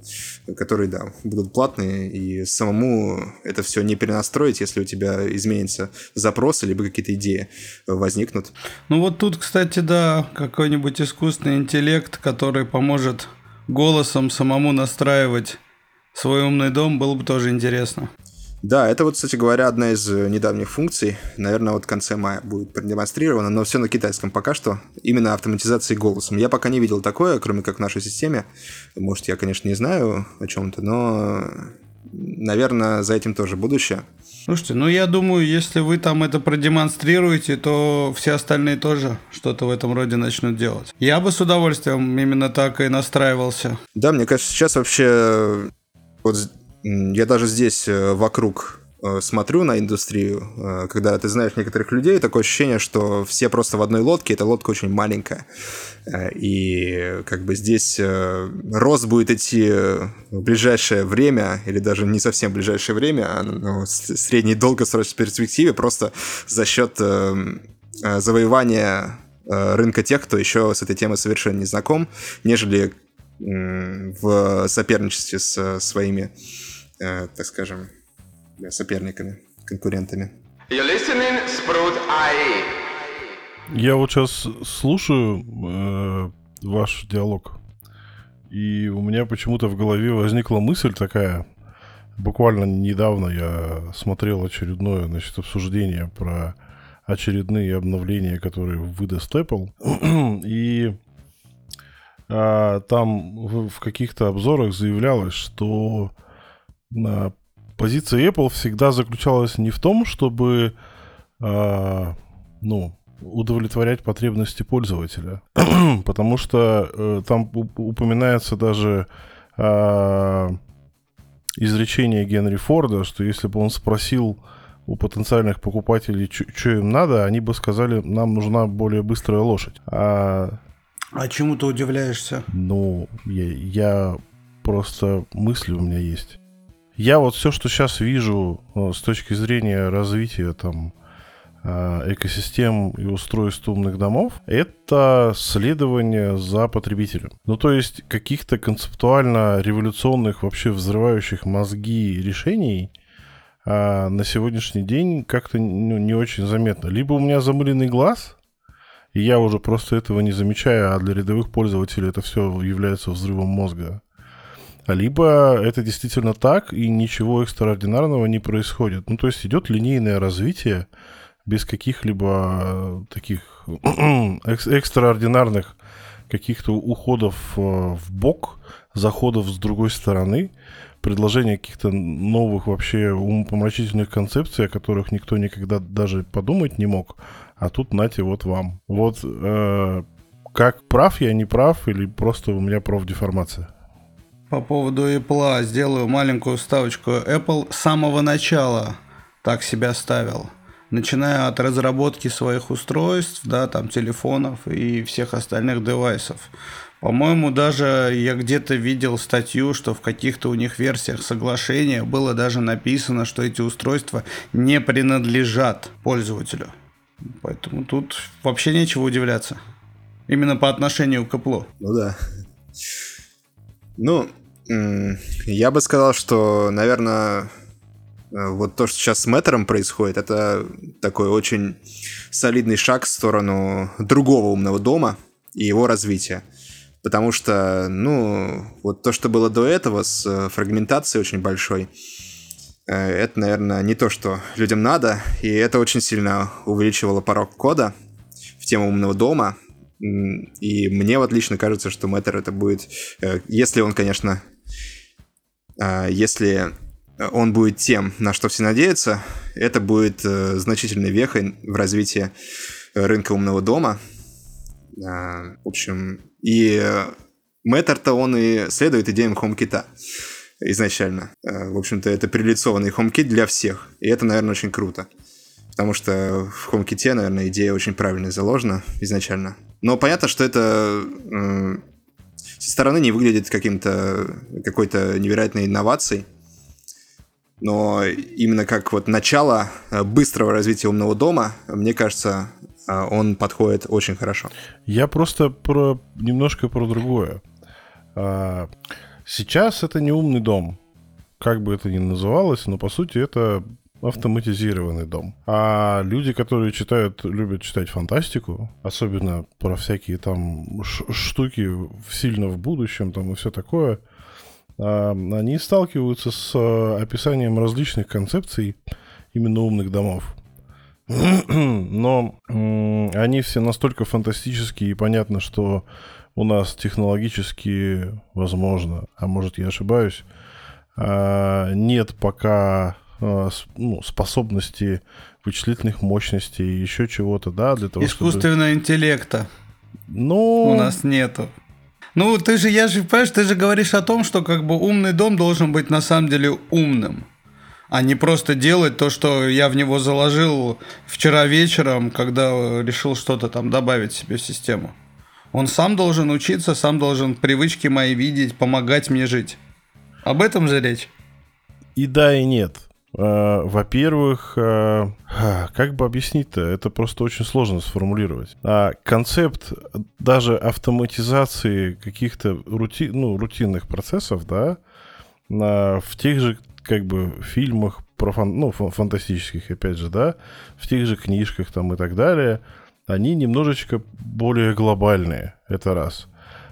S6: которые, да, будут платные, и самому это все не перенастроить, если у тебя изменится запрос, либо какие-то идеи возникнут.
S2: Ну вот тут, кстати, да, какой-нибудь искусственный интеллект, который поможет голосом самому настраивать свой умный дом, было бы тоже интересно.
S6: Да, это вот, кстати говоря, одна из э, недавних функций. Наверное, вот в конце мая будет продемонстрировано, но все на китайском пока что. Именно автоматизации голосом. Я пока не видел такое, кроме как в нашей системе. Может, я, конечно, не знаю о чем-то, но, наверное, за этим тоже будущее.
S2: Слушайте, ну я думаю, если вы там это продемонстрируете, то все остальные тоже что-то в этом роде начнут делать. Я бы с удовольствием именно так и настраивался.
S6: Да, мне кажется, сейчас вообще вот я даже здесь э, вокруг э, смотрю на индустрию, э, когда ты знаешь некоторых людей, такое ощущение, что все просто в одной лодке, эта лодка очень маленькая. И как бы здесь рост будет идти в ближайшее время, или даже не совсем в ближайшее время, а ну, в средней долгосрочной перспективе, просто за счет завоевания рынка тех, кто еще с этой темой совершенно не знаком, нежели в соперничестве с своими э, так скажем, соперниками, конкурентами.
S3: Я вот сейчас слушаю э, ваш диалог, и у меня почему-то в голове возникла мысль такая. Буквально недавно я смотрел очередное значит, обсуждение про очередные обновления, которые выдаст Apple. и а, там в, в каких-то обзорах заявлялось, что позиция Apple всегда заключалась не в том, чтобы э, ну, удовлетворять потребности пользователя. Потому что э, там упоминается даже э, изречение Генри Форда, что если бы он спросил у потенциальных покупателей, что им надо, они бы сказали, нам нужна более быстрая лошадь. А,
S2: а чему ты удивляешься?
S3: Ну, я, я просто мысли у меня есть. Я вот все, что сейчас вижу э, с точки зрения развития там э, экосистем и устройств умных домов, это следование за потребителем. Ну, то есть каких-то концептуально революционных, вообще взрывающих мозги решений а на сегодняшний день как-то ну, не очень заметно. Либо у меня замыленный глаз, и я уже просто этого не замечаю, а для рядовых пользователей это все является взрывом мозга. Либо это действительно так, и ничего экстраординарного не происходит. Ну, то есть идет линейное развитие без каких-либо э, таких экстраординарных каких-то уходов э, в бок, заходов с другой стороны, предложения каких-то новых вообще умопомрачительных концепций, о которых никто никогда даже подумать не мог. А тут нате вот вам. Вот э, как прав я, не прав, или просто у меня профдеформация?
S2: По поводу Apple сделаю маленькую ставочку. Apple с самого начала так себя ставил. Начиная от разработки своих устройств, да, там телефонов и всех остальных девайсов. По-моему, даже я где-то видел статью, что в каких-то у них версиях соглашения было даже написано, что эти устройства не принадлежат пользователю. Поэтому тут вообще нечего удивляться. Именно по отношению к Apple.
S6: Ну да. Ну, я бы сказал, что, наверное, э, вот то, что сейчас с Мэттером происходит, это такой очень солидный шаг в сторону другого умного дома и его развития. Потому что, ну, вот то, что было до этого с э, фрагментацией очень большой, э, это, наверное, не то, что людям надо, и это очень сильно увеличивало порог кода в тему умного дома, и мне вот лично кажется, что Matter это будет, если он, конечно, если он будет тем, на что все надеются, это будет э, значительной вехой в развитии рынка умного дома. А, в общем, и Мэтр-то он и следует идеям HomeKit изначально. А, в общем-то, это прилицованный HomeKit для всех. И это, наверное, очень круто. Потому что в HomeKit, наверное, идея очень правильно заложена изначально. Но понятно, что это со стороны не выглядит каким-то какой-то невероятной инновацией. Но именно как вот начало э, быстрого развития умного дома, мне кажется, э, он подходит очень хорошо.
S3: Я просто про немножко про другое. А, сейчас это не умный дом, как бы это ни называлось, но по сути это автоматизированный дом. А люди, которые читают, любят читать фантастику, особенно про всякие там штуки сильно в будущем там и все такое, а, они сталкиваются с а, описанием различных концепций именно умных домов. Но они все настолько фантастические и понятно, что у нас технологически возможно, а может я ошибаюсь, а, нет пока Э, ну, способности вычислительных мощностей, еще чего-то, да, для того,
S2: Искусственного
S3: чтобы...
S2: интеллекта.
S3: Ну...
S2: У нас нету. Ну, ты же, я же, понимаешь, ты же говоришь о том, что как бы умный дом должен быть на самом деле умным, а не просто делать то, что я в него заложил вчера вечером, когда решил что-то там добавить себе в систему. Он сам должен учиться, сам должен привычки мои видеть, помогать мне жить. Об этом же речь.
S3: И да, и нет. Э, во-первых, э, как бы объяснить-то? Это просто очень сложно сформулировать. А концепт даже автоматизации каких-то рути, ну, рутинных процессов, да, в тех же как бы фильмах про фан, ну, фантастических, опять же, да, в тех же книжках там и так далее, они немножечко более глобальные, это раз.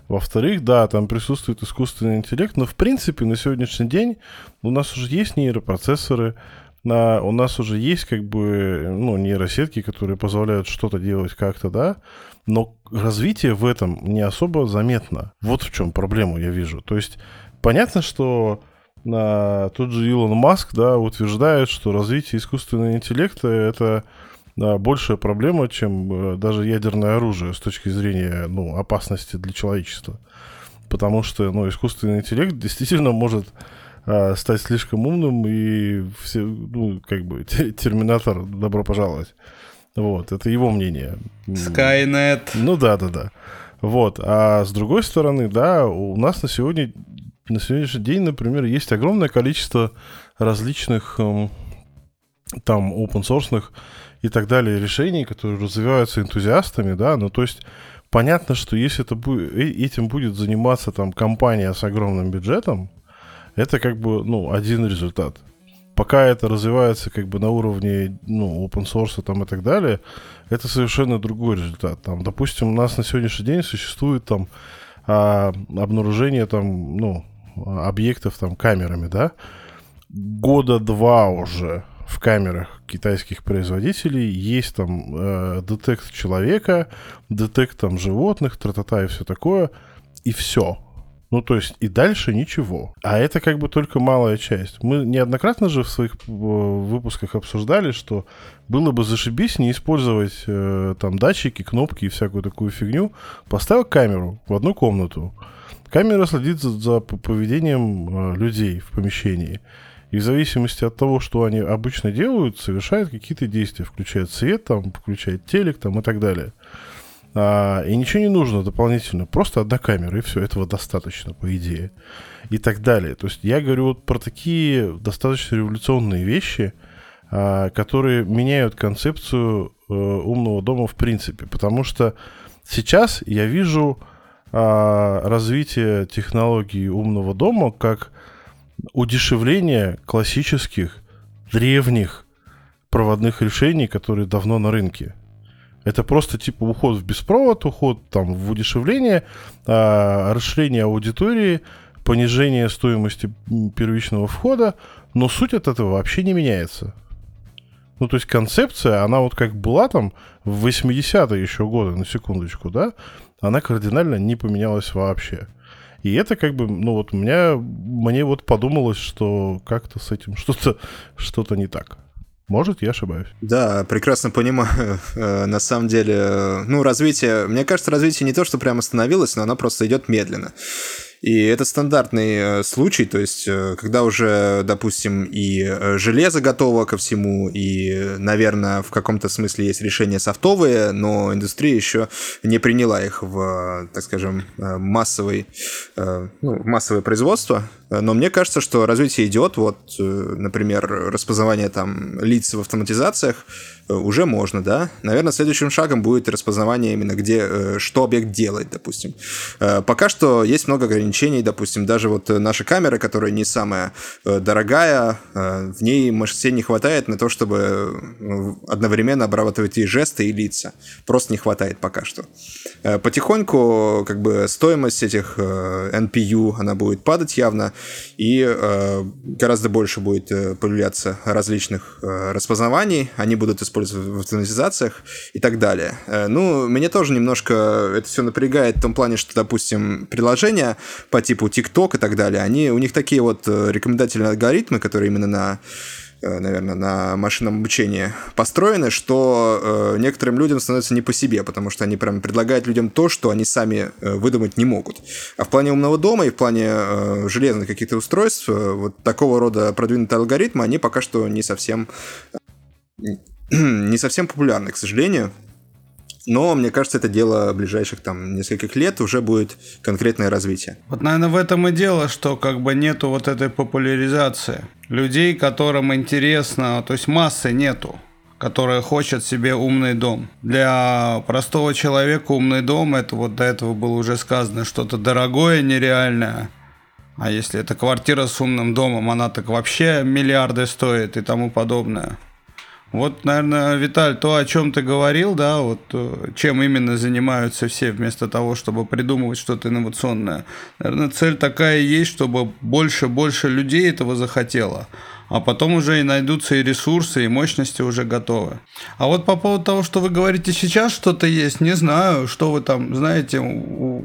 S3: Во-вторых, да, там присутствует искусственный интеллект, но в принципе на сегодняшний день у нас уже есть нейропроцессоры, на, у нас уже есть как бы ну, нейросетки, которые позволяют что-то делать как-то, да, но развитие в этом не особо заметно. Вот в чем проблему я вижу. То есть понятно, что а, тот же Илон Маск, да, утверждает, что развитие искусственного интеллекта это большая проблема, чем э, даже ядерное оружие с точки зрения ну, опасности для человечества. Потому что ну, искусственный интеллект действительно может а, стать слишком умным, и все, ну, как бы, терминатор, добро пожаловать. Вот, это его мнение.
S2: Skynet.
S3: Ну да, да, да. Вот. А с другой стороны, да, у нас на сегодня на сегодняшний день, например, есть огромное количество различных эм, там open source и так далее решений, которые развиваются энтузиастами, да, ну то есть понятно, что если это будет, э, этим будет заниматься там компания с огромным бюджетом, это как бы, ну, один результат. Пока это развивается как бы на уровне, ну, open source там и так далее, это совершенно другой результат. Там, допустим, у нас на сегодняшний день существует там а, обнаружение там, ну, объектов там камерами, да, года два уже в камерах китайских производителей есть там э, детект человека, детект там животных, тра-та-та и все такое, и все. Ну, то есть, и дальше ничего. А это как бы только малая часть. Мы неоднократно же в своих э, выпусках обсуждали, что было бы зашибись не использовать э, там датчики, кнопки и всякую такую фигню. Поставил камеру в одну комнату. Камера следит за, за поведением э, людей в помещении. И в зависимости от того, что они обычно делают, совершают какие-то действия. Включает свет, там, включает телек там, и так далее. А, и ничего не нужно дополнительно, просто одна камера, и все, этого достаточно, по идее. И так далее. То есть я говорю вот про такие достаточно революционные вещи, а, которые меняют концепцию а, умного дома в принципе. Потому что сейчас я вижу а, развитие технологий умного дома как удешевление классических, древних проводных решений, которые давно на рынке. Это просто типа уход в беспровод, уход там в удешевление, а, расширение аудитории, понижение стоимости первичного входа, но суть от этого вообще не меняется. Ну, то есть концепция, она вот как была там в 80-е еще годы, на секундочку, да, она кардинально не поменялась вообще. И это как бы, ну вот у меня, мне вот подумалось, что как-то с этим что-то что не так. Может, я ошибаюсь.
S6: Да, прекрасно понимаю. Э, на самом деле, э, ну, развитие, мне кажется, развитие не то, что прямо остановилось, но оно просто идет медленно. И это стандартный э, случай, то есть, э, когда уже, допустим, и э, железо готово ко всему, и, наверное, в каком-то смысле есть решения софтовые, но индустрия еще не приняла их в, так скажем, массовый, ну, массовое производство. Но мне кажется, что развитие идет. Вот, например, распознавание там лиц в автоматизациях уже можно, да. Наверное, следующим шагом будет распознавание именно где, что объект делает, допустим. Пока что есть много ограничений ограничений, допустим, даже вот э, наша камера, которая не самая э, дорогая, э, в ней мощностей не хватает на то, чтобы одновременно обрабатывать и жесты, и лица. Просто не хватает пока что. Потихоньку как бы стоимость этих NPU, она будет падать явно, и гораздо больше будет появляться различных распознаваний, они будут использоваться в автоматизациях и так далее. Ну, меня тоже немножко это все напрягает в том плане, что, допустим, приложение по типу TikTok и так далее, они, у них такие вот э, рекомендательные алгоритмы, которые именно на э, наверное, на машинном обучении построены, что э, некоторым людям становится не по себе, потому что они прям предлагают людям то, что они сами э, выдумать не могут. А в плане умного дома и в плане э, железных каких-то устройств, э, вот такого рода продвинутые алгоритмы, они пока что не совсем не совсем популярны, к сожалению. Но, мне кажется, это дело ближайших там нескольких лет уже будет конкретное развитие.
S2: Вот, наверное, в этом и дело, что как бы нету вот этой популяризации. Людей, которым интересно, то есть массы нету которая хочет себе умный дом. Для простого человека умный дом, это вот до этого было уже сказано, что-то дорогое, нереальное. А если это квартира с умным домом, она так вообще миллиарды стоит и тому подобное. Вот, наверное, Виталь, то, о чем ты говорил, да, вот э, чем именно занимаются все вместо того, чтобы придумывать что-то инновационное. Наверное, цель такая есть, чтобы больше-больше людей этого захотело. А потом уже и найдутся и ресурсы, и мощности уже готовы. А вот по поводу того, что вы говорите сейчас, что-то есть, не знаю, что вы там, знаете,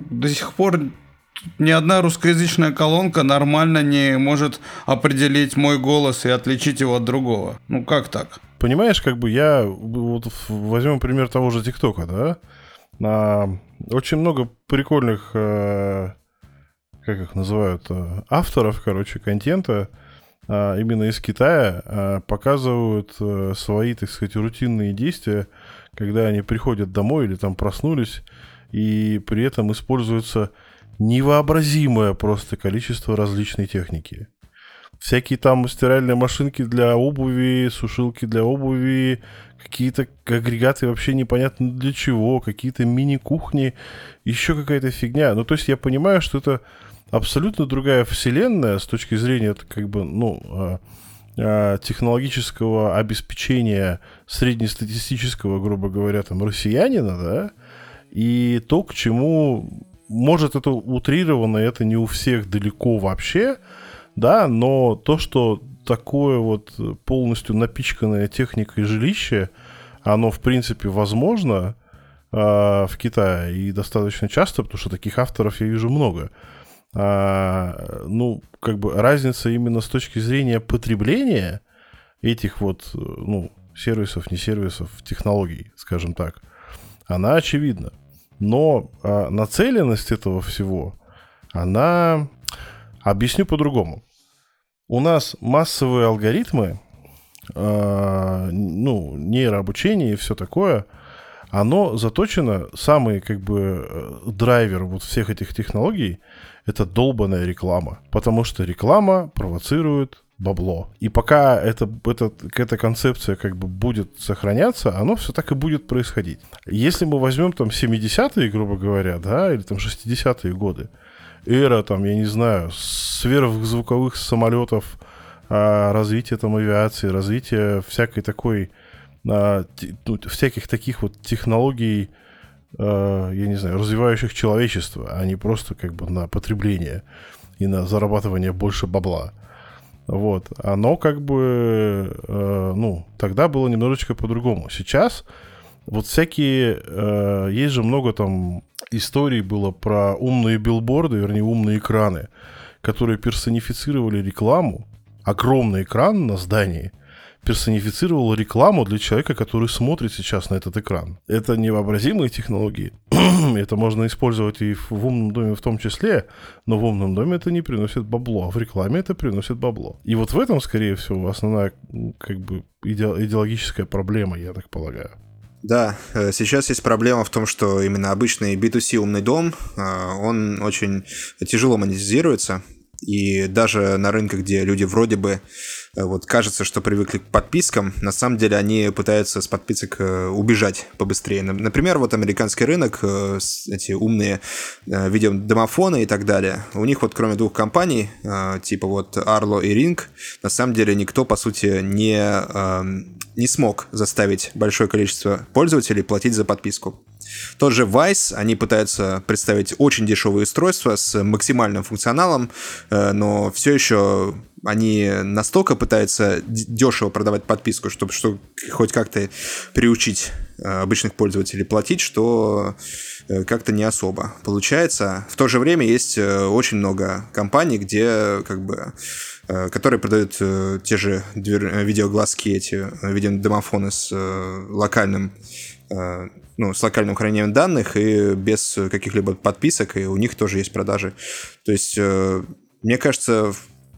S2: до сих пор ни одна русскоязычная колонка нормально не может определить мой голос и отличить его от другого. Ну как так?
S3: понимаешь, как бы я... Вот возьмем пример того же ТикТока, да? А, очень много прикольных, а, как их называют, а, авторов, короче, контента, а, именно из Китая, а, показывают а, свои, так сказать, рутинные действия, когда они приходят домой или там проснулись, и при этом используется невообразимое просто количество различной техники. Всякие там стиральные машинки для обуви, сушилки для обуви, какие-то агрегаты вообще непонятно для чего, какие-то мини-кухни, еще какая-то фигня. Ну, то есть я понимаю, что это абсолютно другая вселенная с точки зрения, как бы, ну, а, а, технологического обеспечения среднестатистического, грубо говоря, там, россиянина, да, и то, к чему, может, это утрировано, это не у всех далеко вообще, да, но то, что такое вот полностью напичканное техникой жилище, оно, в принципе, возможно э, в Китае и достаточно часто, потому что таких авторов я вижу много. А, ну, как бы разница именно с точки зрения потребления этих вот, ну, сервисов, не сервисов, технологий, скажем так, она очевидна. Но а, нацеленность этого всего, она... Объясню по-другому. У нас массовые алгоритмы, э, ну, нейрообучение и все такое, оно заточено, самый как бы э, драйвер вот всех этих технологий, это долбанная реклама. Потому что реклама провоцирует бабло. И пока это, это, эта концепция как бы будет сохраняться, оно все так и будет происходить. Если мы возьмем там 70-е, грубо говоря, да, или там 60-е годы, эра, там, я не знаю, сверхзвуковых самолетов, а, развитие там авиации, развитие всякой такой, а, ну, всяких таких вот технологий, а, я не знаю, развивающих человечество, а не просто как бы на потребление и на зарабатывание больше бабла. Вот. Оно как бы, э, ну, тогда было немножечко по-другому. Сейчас вот всякие, э, есть же много там историй было про умные билборды, вернее, умные экраны, которые персонифицировали рекламу. Огромный экран на здании персонифицировал рекламу для человека, который смотрит сейчас на этот экран. Это невообразимые технологии. это можно использовать и в, умном доме в том числе, но в умном доме это не приносит бабло, а в рекламе это приносит бабло. И вот в этом, скорее всего, основная как бы идеологическая проблема, я так полагаю.
S6: Да, э, сейчас есть проблема в том, что именно обычный B2C умный дом, э, он очень тяжело монетизируется, и даже на рынках, где люди вроде бы вот кажется, что привыкли к подпискам, на самом деле они пытаются с подписок э, убежать побыстрее. Например, вот американский рынок, э, эти умные видеодомофоны и так далее, у них вот кроме двух компаний, типа вот Arlo и Ring, на самом деле никто, по сути, не, эм, не смог заставить большое количество пользователей платить за подписку. Тот же Vice, они пытаются представить очень дешевые устройства с максимальным функционалом, но все еще они настолько пытаются дешево продавать подписку, чтобы что, хоть как-то приучить э, обычных пользователей платить, что э, как-то не особо получается. В то же время есть э, очень много компаний, где как бы которые продают те же видеоглазки, эти видеодомофоны с локальным ну, с локальным хранением данных и без каких-либо подписок, и у них тоже есть продажи. То есть, мне кажется,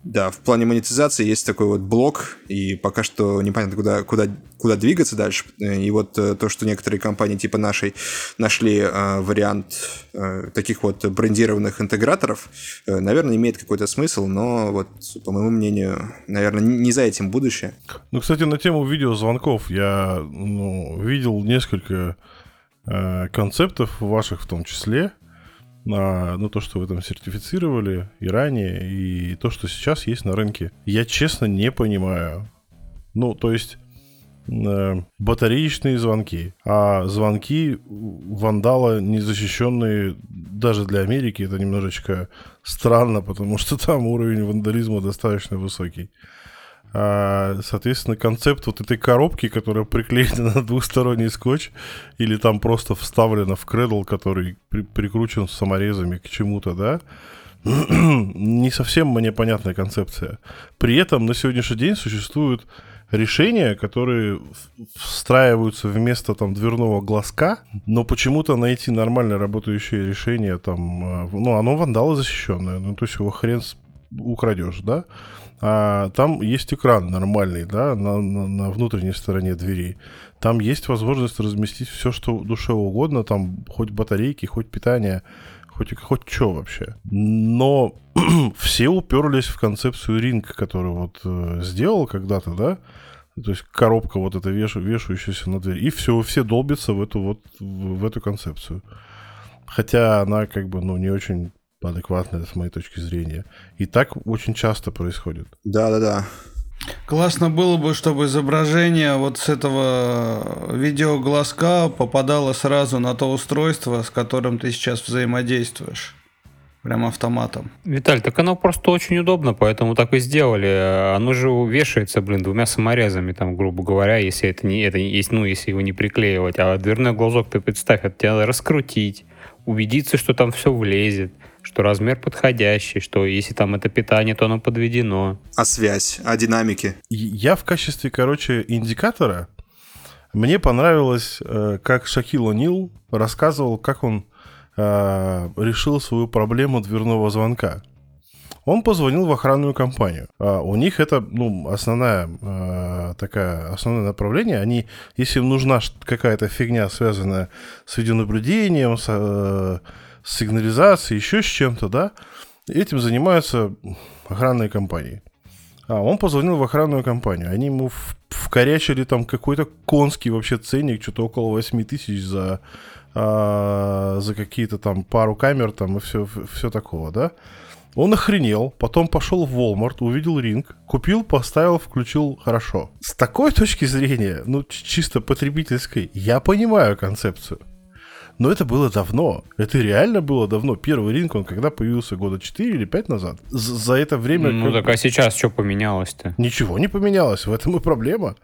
S6: да, в плане монетизации есть такой вот блок, и пока что непонятно, куда, куда, куда двигаться дальше. И вот э, то, что некоторые компании типа нашей нашли э, вариант э, таких вот брендированных интеграторов, э, наверное, имеет какой-то смысл, но вот, по моему мнению, наверное, не за этим будущее.
S3: Ну, кстати, на тему видеозвонков я ну, видел несколько э, концептов ваших в том числе на ну, то, что вы там сертифицировали и ранее, и то, что сейчас есть на рынке. Я честно не понимаю. Ну, то есть э, батареечные звонки, а звонки вандала незащищенные даже для Америки, это немножечко странно, потому что там уровень вандализма достаточно высокий. А, соответственно, концепт вот этой коробки, которая приклеена на двухсторонний скотч, или там просто вставлена в кредл, который при прикручен саморезами к чему-то, да, не совсем мне понятная концепция. При этом на сегодняшний день существуют решения, которые встраиваются вместо там дверного глазка, но почему-то найти нормально работающее решение там, э, ну, оно вандалы защищенное, ну, то есть его хрен украдешь, да? А там есть экран нормальный, да, на, на, на внутренней стороне двери. Там есть возможность разместить все, что душе угодно, там хоть батарейки, хоть питание, хоть, хоть что вообще. Но все уперлись в концепцию ринг, которую вот э, сделал когда-то, да, то есть коробка вот эта веш, вешающаяся на дверь, и все, все долбятся в эту вот, в, в эту концепцию. Хотя она как бы, ну, не очень адекватная с моей точки зрения. И так очень часто происходит.
S6: Да-да-да.
S2: Классно было бы, чтобы изображение вот с этого видеоглазка попадало сразу на то устройство, с которым ты сейчас взаимодействуешь. Прям автоматом.
S4: Виталь, так оно просто очень удобно, поэтому так и сделали. Оно же вешается, блин, двумя саморезами, там, грубо говоря, если это не это есть, ну, если его не приклеивать. А дверной глазок ты представь, это тебе надо раскрутить, убедиться, что там все влезет что размер подходящий, что если там это питание, то оно подведено.
S6: А связь, а динамики?
S3: Я в качестве, короче, индикатора мне понравилось, э, как Шакил О'Нил рассказывал, как он э, решил свою проблему дверного звонка. Он позвонил в охранную компанию. А у них это, ну, основная э, такая, основное направление. Они, если им нужна какая-то фигня, связанная с видеонаблюдением, с, с сигнализацией, еще с чем-то, да, этим занимаются охранные компании. А он позвонил в охранную компанию. Они ему вкорячили там какой-то конский вообще ценник, что-то около 8 тысяч за, а, за какие-то там пару камер там и все, все такого, да. Он охренел, потом пошел в Walmart, увидел ринг, купил, поставил, включил, хорошо. С такой точки зрения, ну, чисто потребительской, я понимаю концепцию. Но это было давно. Это реально было давно. Первый ринг, он когда появился? Года 4 или 5 назад? За это время...
S4: Ну так, а сейчас что поменялось-то?
S3: Ничего не поменялось. В этом и проблема.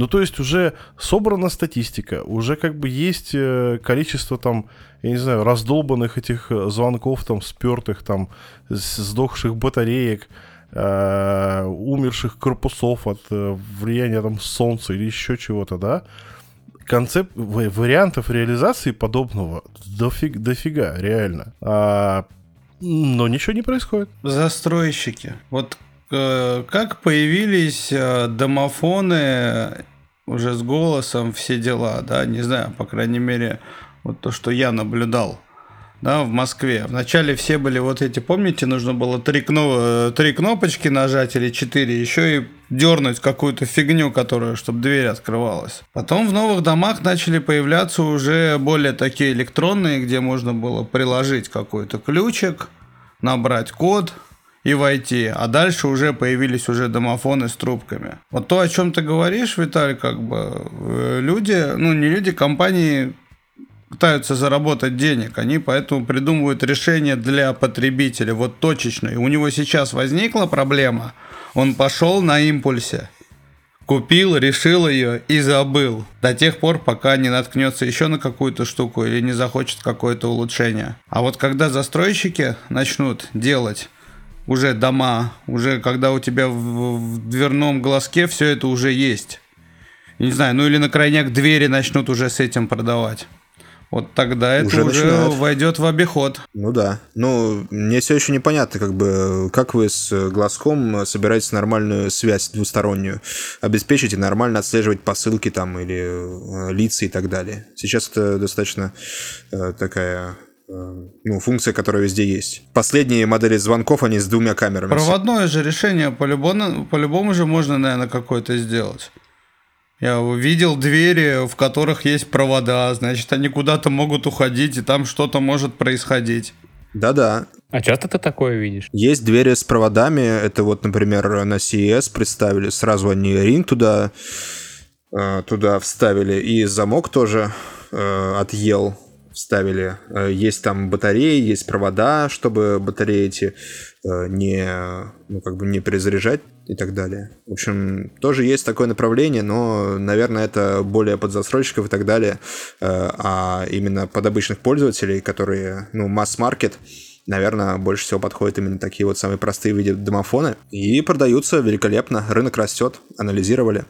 S3: Ну, то есть уже собрана статистика, уже как бы есть э, количество там, я не знаю, раздолбанных этих э, звонков там, спертых там, сдохших батареек, э, умерших корпусов от влияния там солнца или еще чего-то, да? Концепт вариантов реализации подобного дофиг, дофига, реально. А, но ничего не происходит.
S2: Застройщики. Вот э, как появились э, домофоны уже с голосом, все дела, да, не знаю, по крайней мере, вот то, что я наблюдал да, в Москве. Вначале все были вот эти, помните, нужно было три, кно... три кнопочки нажать или четыре, еще и дернуть какую-то фигню, которая, чтобы дверь открывалась. Потом в новых домах начали появляться уже более такие электронные, где можно было приложить какой-то ключик, набрать код, и войти. А дальше уже появились уже домофоны с трубками. Вот то, о чем ты говоришь, Виталий, как бы э, люди, ну не люди, компании пытаются заработать денег, они поэтому придумывают решение для потребителя, вот точечное. У него сейчас возникла проблема, он пошел на импульсе, купил, решил ее и забыл. До тех пор, пока не наткнется еще на какую-то штуку или не захочет какое-то улучшение. А вот когда застройщики начнут делать уже дома, уже когда у тебя в, в дверном глазке все это уже есть. Не знаю, ну или на крайняк двери начнут уже с этим продавать. Вот тогда это уже, уже войдет в обиход.
S6: Ну да. Ну, мне все еще непонятно, как бы, как вы с глазком собираетесь нормальную связь двустороннюю обеспечить и нормально отслеживать посылки там или э, лица и так далее. Сейчас это достаточно э, такая э, ну, функция, которая везде есть. Последние модели звонков, они с двумя камерами.
S2: Проводное же решение по-любому, по-любому же можно, наверное, какое-то сделать. Я увидел двери, в которых есть провода, значит, они куда-то могут уходить, и там что-то может происходить.
S6: Да-да.
S4: А часто ты такое видишь?
S6: Есть двери с проводами. Это вот, например, на CES представили. Сразу они ринг туда, э, туда вставили. И замок тоже э, отъел вставили. Э, есть там батареи, есть провода, чтобы батареи эти не, ну, как бы не перезаряжать и так далее. В общем, тоже есть такое направление, но, наверное, это более под застройщиков и так далее, э, а именно под обычных пользователей, которые, ну, масс-маркет, наверное, больше всего подходят именно такие вот самые простые виды домофоны. И продаются великолепно, рынок растет, анализировали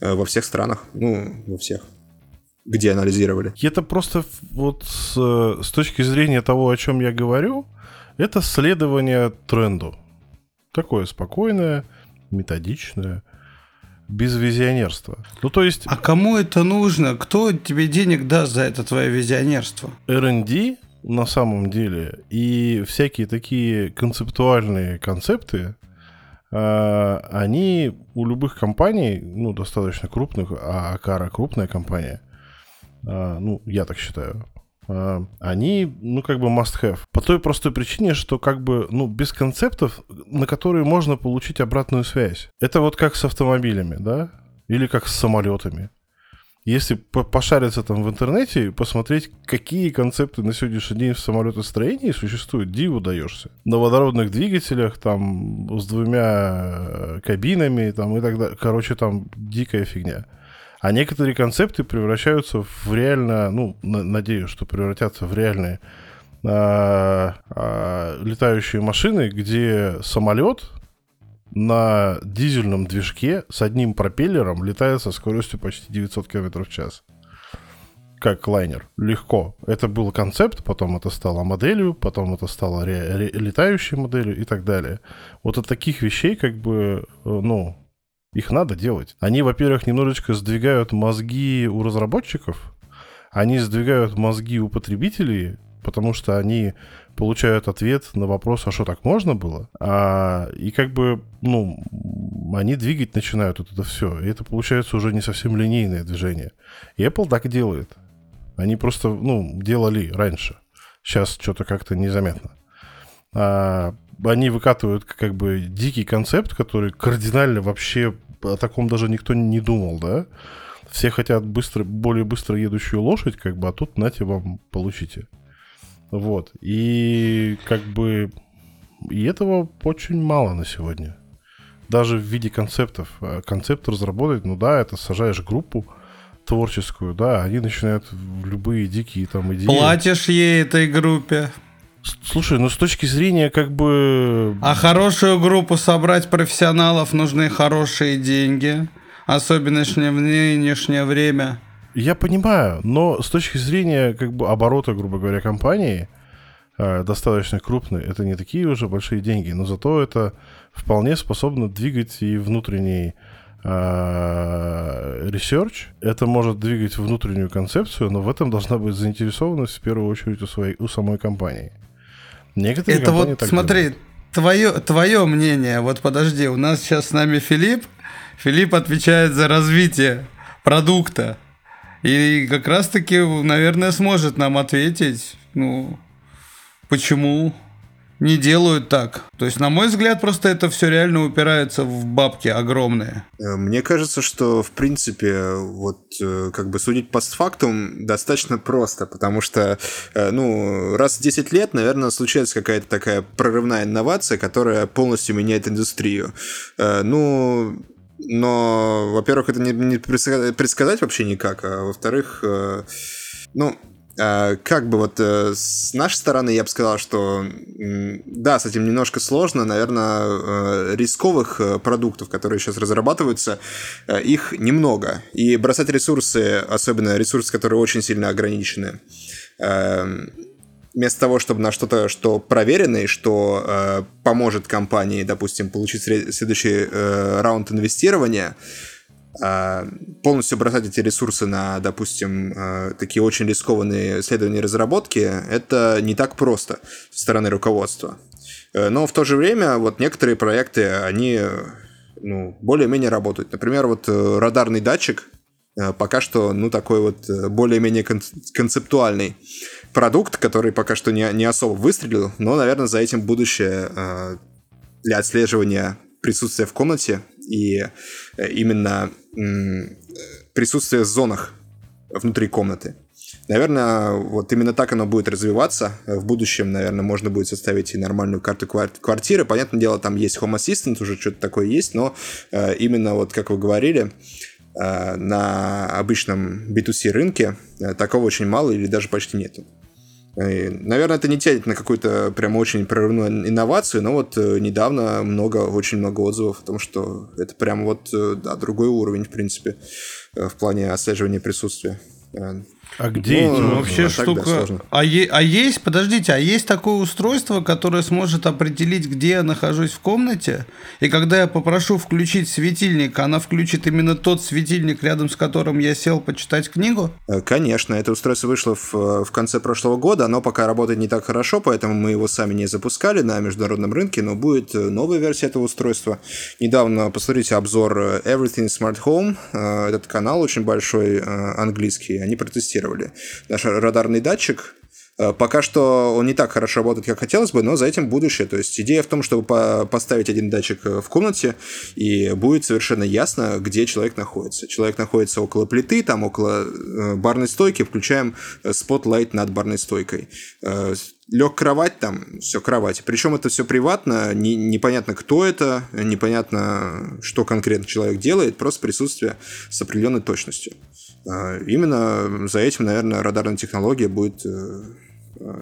S6: э, во всех странах, ну, во всех где анализировали.
S3: Это просто вот с, с точки зрения того, о чем я говорю, это следование тренду. Такое спокойное, методичное, без визионерства. Ну, то есть...
S2: А кому это нужно? Кто тебе денег даст за это твое визионерство?
S3: R&D на самом деле и всякие такие концептуальные концепты, э, они у любых компаний, ну, достаточно крупных, а Акара крупная компания, э, ну, я так считаю, они, ну, как бы must-have. По той простой причине, что как бы, ну, без концептов, на которые можно получить обратную связь. Это вот как с автомобилями, да? Или как с самолетами. Если пошариться там в интернете и посмотреть, какие концепты на сегодняшний день в самолетостроении существуют, диву даешься. На водородных двигателях, там, с двумя э, кабинами, там, и так далее. Короче, там дикая фигня. А некоторые концепты превращаются в реально, ну, надеюсь, что превратятся в реальные а, а, летающие машины, где самолет на дизельном движке с одним пропеллером летает со скоростью почти 900 км в час. Как лайнер. Легко. Это был концепт, потом это стало моделью, потом это стало ре- ре- летающей моделью и так далее. Вот от таких вещей, как бы, э, ну, их надо делать. Они, во-первых, немножечко сдвигают мозги у разработчиков, они сдвигают мозги у потребителей, потому что они получают ответ на вопрос, а что так можно было? А, и как бы, ну, они двигать начинают вот это все. И это получается уже не совсем линейное движение. И Apple так делает. Они просто, ну, делали раньше. Сейчас что-то как-то незаметно. А, они выкатывают как бы дикий концепт, который кардинально вообще о таком даже никто не думал, да? Все хотят быстро, более быстро едущую лошадь, как бы, а тут нате вам, получите. Вот. И как бы и этого очень мало на сегодня. Даже в виде концептов. А концепт разработать, ну да, это сажаешь группу творческую, да, они начинают любые дикие там идеи.
S2: Платишь ей этой группе.
S3: Слушай, ну с точки зрения как бы...
S2: А хорошую группу собрать профессионалов нужны хорошие деньги. Особенно в нынешнее время.
S3: Я понимаю, но с точки зрения как бы оборота, грубо говоря, компании, э, достаточно крупной, это не такие уже большие деньги, но зато это вполне способно двигать и внутренний э, research, это может двигать внутреннюю концепцию, но в этом должна быть заинтересованность в первую очередь у, своей, у самой компании.
S2: Некоторые это вот, смотри, твое, твое мнение, вот подожди, у нас сейчас с нами Филипп, Филипп отвечает за развитие продукта. И как раз-таки, наверное, сможет нам ответить, ну, почему не делают так. То есть, на мой взгляд, просто это все реально упирается в бабки огромные.
S6: Э, мне кажется, что, в принципе, вот э, как бы судить постфактум достаточно просто, потому что, э, ну, раз в 10 лет, наверное, случается какая-то такая прорывная инновация, которая полностью меняет индустрию. Ну, но, во-первых, это не, не предсказать вообще никак, а во-вторых, ну, как бы вот э, с нашей стороны я бы сказал, что да, с этим немножко сложно, наверное, э, рисковых э, продуктов, которые сейчас разрабатываются, э, их немного. И бросать ресурсы, особенно ресурсы, которые очень сильно ограничены, э, вместо того, чтобы на что-то, что проверено и что э, поможет компании, допустим, получить следующий э, раунд инвестирования, э, полностью бросать эти ресурсы на, допустим, э, такие очень рискованные исследования и разработки, это не так просто со стороны руководства. Э, но в то же время вот некоторые проекты, они ну, более-менее работают. Например, вот э, радарный датчик, пока что, ну, такой вот более-менее концептуальный продукт, который пока что не, не особо выстрелил, но, наверное, за этим будущее для отслеживания присутствия в комнате и э, именно присутствия в зонах внутри комнаты. Наверное, вот именно так оно будет развиваться. В будущем, наверное, можно будет составить и нормальную карту квартиры. Понятное дело, там есть Home Assistant, уже что-то такое есть, но э, именно вот, как вы говорили, э, на обычном B2C рынке такого очень мало или даже почти нету. Наверное, это не тянет на какую-то прям очень прорывную инновацию, но вот э, недавно много, очень много отзывов о том, что это прям вот, э, да, другой уровень, в принципе, э, в плане отслеживания присутствия.
S3: А где
S2: ну,
S3: эти
S2: вообще
S6: а так, да,
S2: штука?
S6: сложно.
S2: а, е- а есть, подождите, а есть такое устройство, которое сможет определить, где я нахожусь в комнате, и когда я попрошу включить светильник, она включит именно тот светильник, рядом с которым я сел почитать книгу?
S6: Э, Конечно, это устройство вышло в, э, в конце прошлого года, оно пока работает не так хорошо, поэтому мы его сами не запускали на международном рынке, но будет э, новая версия этого устройства. Недавно посмотрите обзор Everything Smart Home, этот канал очень большой, английский, они протестировали наш радарный датчик, Э, Пока что он не так хорошо работает, как хотелось бы, но за этим будущее. То есть идея в том, чтобы по- поставить один датчик э, в комнате, и будет совершенно ясно, где человек находится. Человек находится около плиты, там около э, барной стойки, включаем spotlight над барной стойкой. Лег в кровать, там все кровать. Причем это все приватно, не- непонятно, кто это, непонятно, что конкретно человек делает, просто присутствие с определенной точностью. Э, Именно за этим, наверное, радарная технология будет э,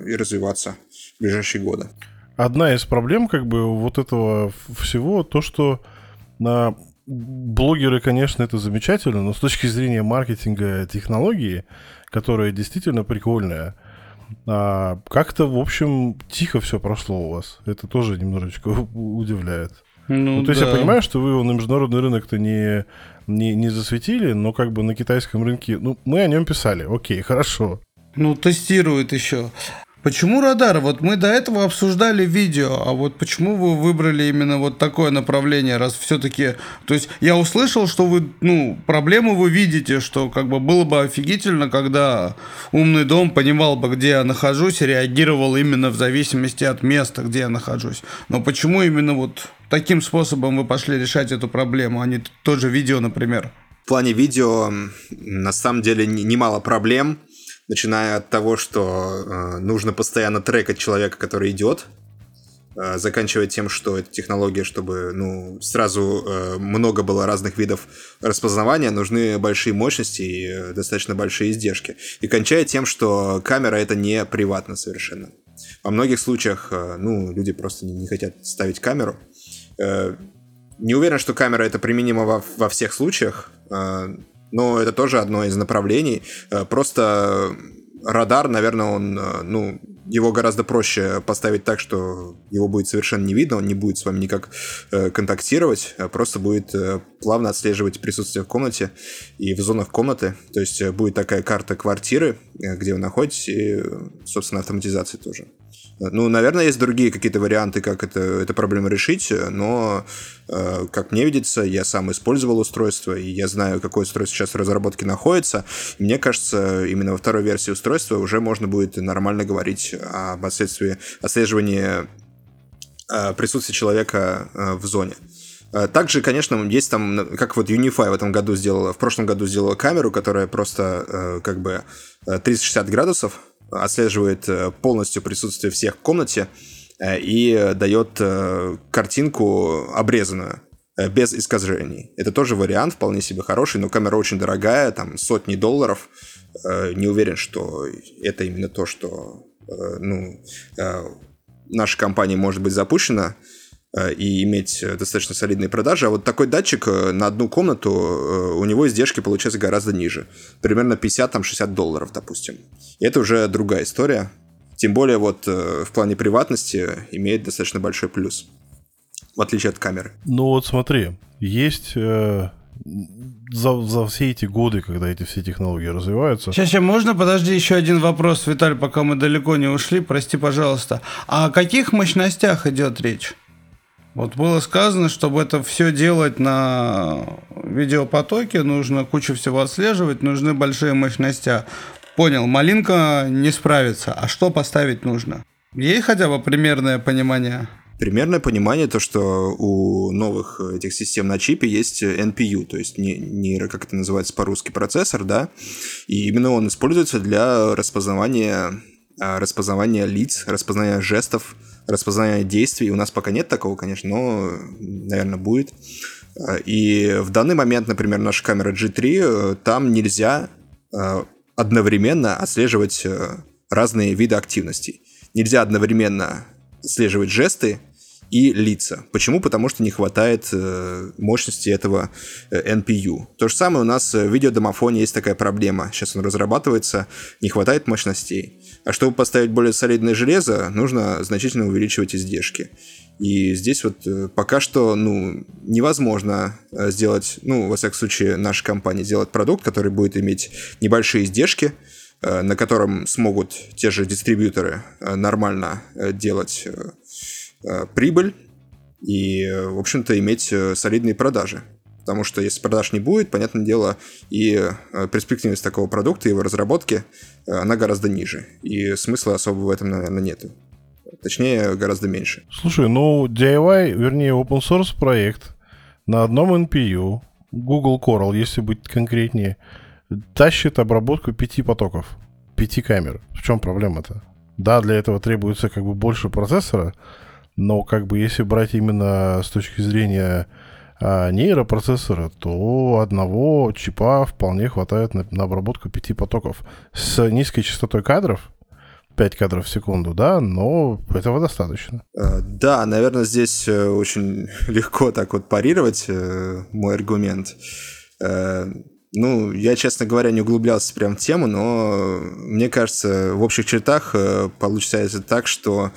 S6: и развиваться в ближайшие годы.
S3: Одна из проблем, как бы, вот этого всего, то, что на блогеры, конечно, это замечательно, но с точки зрения маркетинга технологии, которая действительно прикольная, а, как-то, в общем, тихо все прошло у вас. Это тоже немножечко удивляет. Ну, то есть я
S2: да.
S3: понимаю, что вы на международный рынок-то не, не, не засветили, но как бы на китайском рынке, ну, мы о нем писали, окей, хорошо.
S2: Ну, тестируют еще. Почему радар? Вот мы до этого обсуждали видео, а вот почему вы выбрали именно вот такое направление, раз все-таки... То есть я услышал, что вы, ну, проблему вы видите, что как бы было бы офигительно, когда умный дом понимал бы, где я нахожусь, и реагировал именно в зависимости от места, где я нахожусь. Но почему именно вот таким способом вы пошли решать эту проблему, а не тоже видео, например?
S6: В плане видео на самом деле немало проблем, начиная от того, что э, нужно постоянно трекать человека, который идет, э, заканчивая тем, что эта технология, чтобы ну, сразу э, много было разных видов распознавания, нужны большие мощности и э, достаточно большие издержки. И кончая тем, что камера это не приватно совершенно. Во многих случаях э, ну, люди просто не, не хотят ставить камеру. Э, не уверен, что камера это применимо во, во всех случаях, э, но это тоже одно из направлений. Э, Просто радар, наверное, он, э, ну, его гораздо проще поставить так, что его будет совершенно не видно, он не будет с вами никак э, контактировать, а просто будет э, плавно отслеживать присутствие в комнате и в зонах комнаты. То есть э, будет такая карта квартиры, э, где вы находитесь, и, э, собственно, автоматизация тоже. Ну, наверное, есть другие какие-то варианты, как это, эту проблему решить, но, э, как мне видится, я сам использовал устройство, и я знаю, какое устройство сейчас в разработке находится. И мне кажется, именно во второй версии устройства уже можно будет нормально говорить об отслеживании, э, присутствия человека э, в зоне. Э, Также, конечно, есть там, как вот Unify в этом году сделала, в прошлом году сделала камеру, которая просто э, как бы э, 360 градусов отслеживает э, полностью присутствие всех в комнате э, и дает э, картинку обрезанную без искажений. Это тоже вариант вполне себе хороший, но камера очень дорогая, там сотни долларов. Не уверен, что это именно то, что ну, наша компания может быть запущена и иметь э, достаточно солидные продажи. А вот такой датчик э, на одну комнату, э, у него издержки получаются гораздо ниже. Примерно 50-60 долларов, допустим. И это уже другая история. Тем более вот э, в плане приватности имеет достаточно большой плюс. В отличие от камеры.
S3: Ну вот смотри, есть э, за, за все эти годы, когда эти все технологии развиваются,
S2: Сейчас, сейчас, можно, подожди, еще один вопрос, Виталий, пока мы далеко не ушли, прости, пожалуйста. А о каких мощностях идет речь? Вот было сказано, чтобы это все делать на видеопотоке, нужно кучу всего отслеживать, нужны большие мощности. Понял, малинка не справится. А что поставить нужно? Есть хотя бы примерное понимание?
S6: Примерное понимание то, что у новых этих систем на чипе есть NPU, то есть не- нейро, как это называется по-русски, процессор, да, и именно он используется для распознавания, распознавания лиц, распознавания жестов, распознавания действий. У нас пока нет такого, конечно, но, наверное, будет. А, И в данный момент, например, наша камера G3, э, там нельзя э, одновременно отслеживать э, разные виды активностей. Нельзя одновременно отслеживать жесты и лица. Почему? Потому что не хватает мощности этого NPU. То же самое у нас в видеодомофоне есть такая проблема. Сейчас он разрабатывается, не хватает мощностей. А чтобы поставить более солидное железо, нужно значительно увеличивать издержки. И здесь вот э, пока что, ну, невозможно э, сделать, ну, во всяком случае, наша компания сделать продукт, который будет иметь небольшие издержки, э, на котором смогут те же дистрибьюторы нормально делать прибыль и, в общем-то, иметь солидные продажи. Потому что если продаж не будет, понятное дело, и перспективность такого продукта, его разработки, она гораздо ниже. И смысла особо в этом, наверное, нету. Точнее, гораздо меньше.
S3: Слушай, ну DIY, вернее, open source проект на одном NPU, Google Coral, если быть конкретнее, тащит обработку пяти потоков, пяти камер. В чем проблема-то? Да, для этого требуется как бы больше процессора, но как бы если брать именно с точки зрения нейропроцессора, то одного чипа вполне хватает на, на обработку пяти потоков. С низкой частотой кадров 5 кадров в секунду, да, но этого достаточно.
S6: Э, да, наверное, здесь э, очень легко так вот парировать э, мой аргумент. Ну, я, честно говоря, не углублялся прям в тему, но мне кажется, в общих чертах получается так, что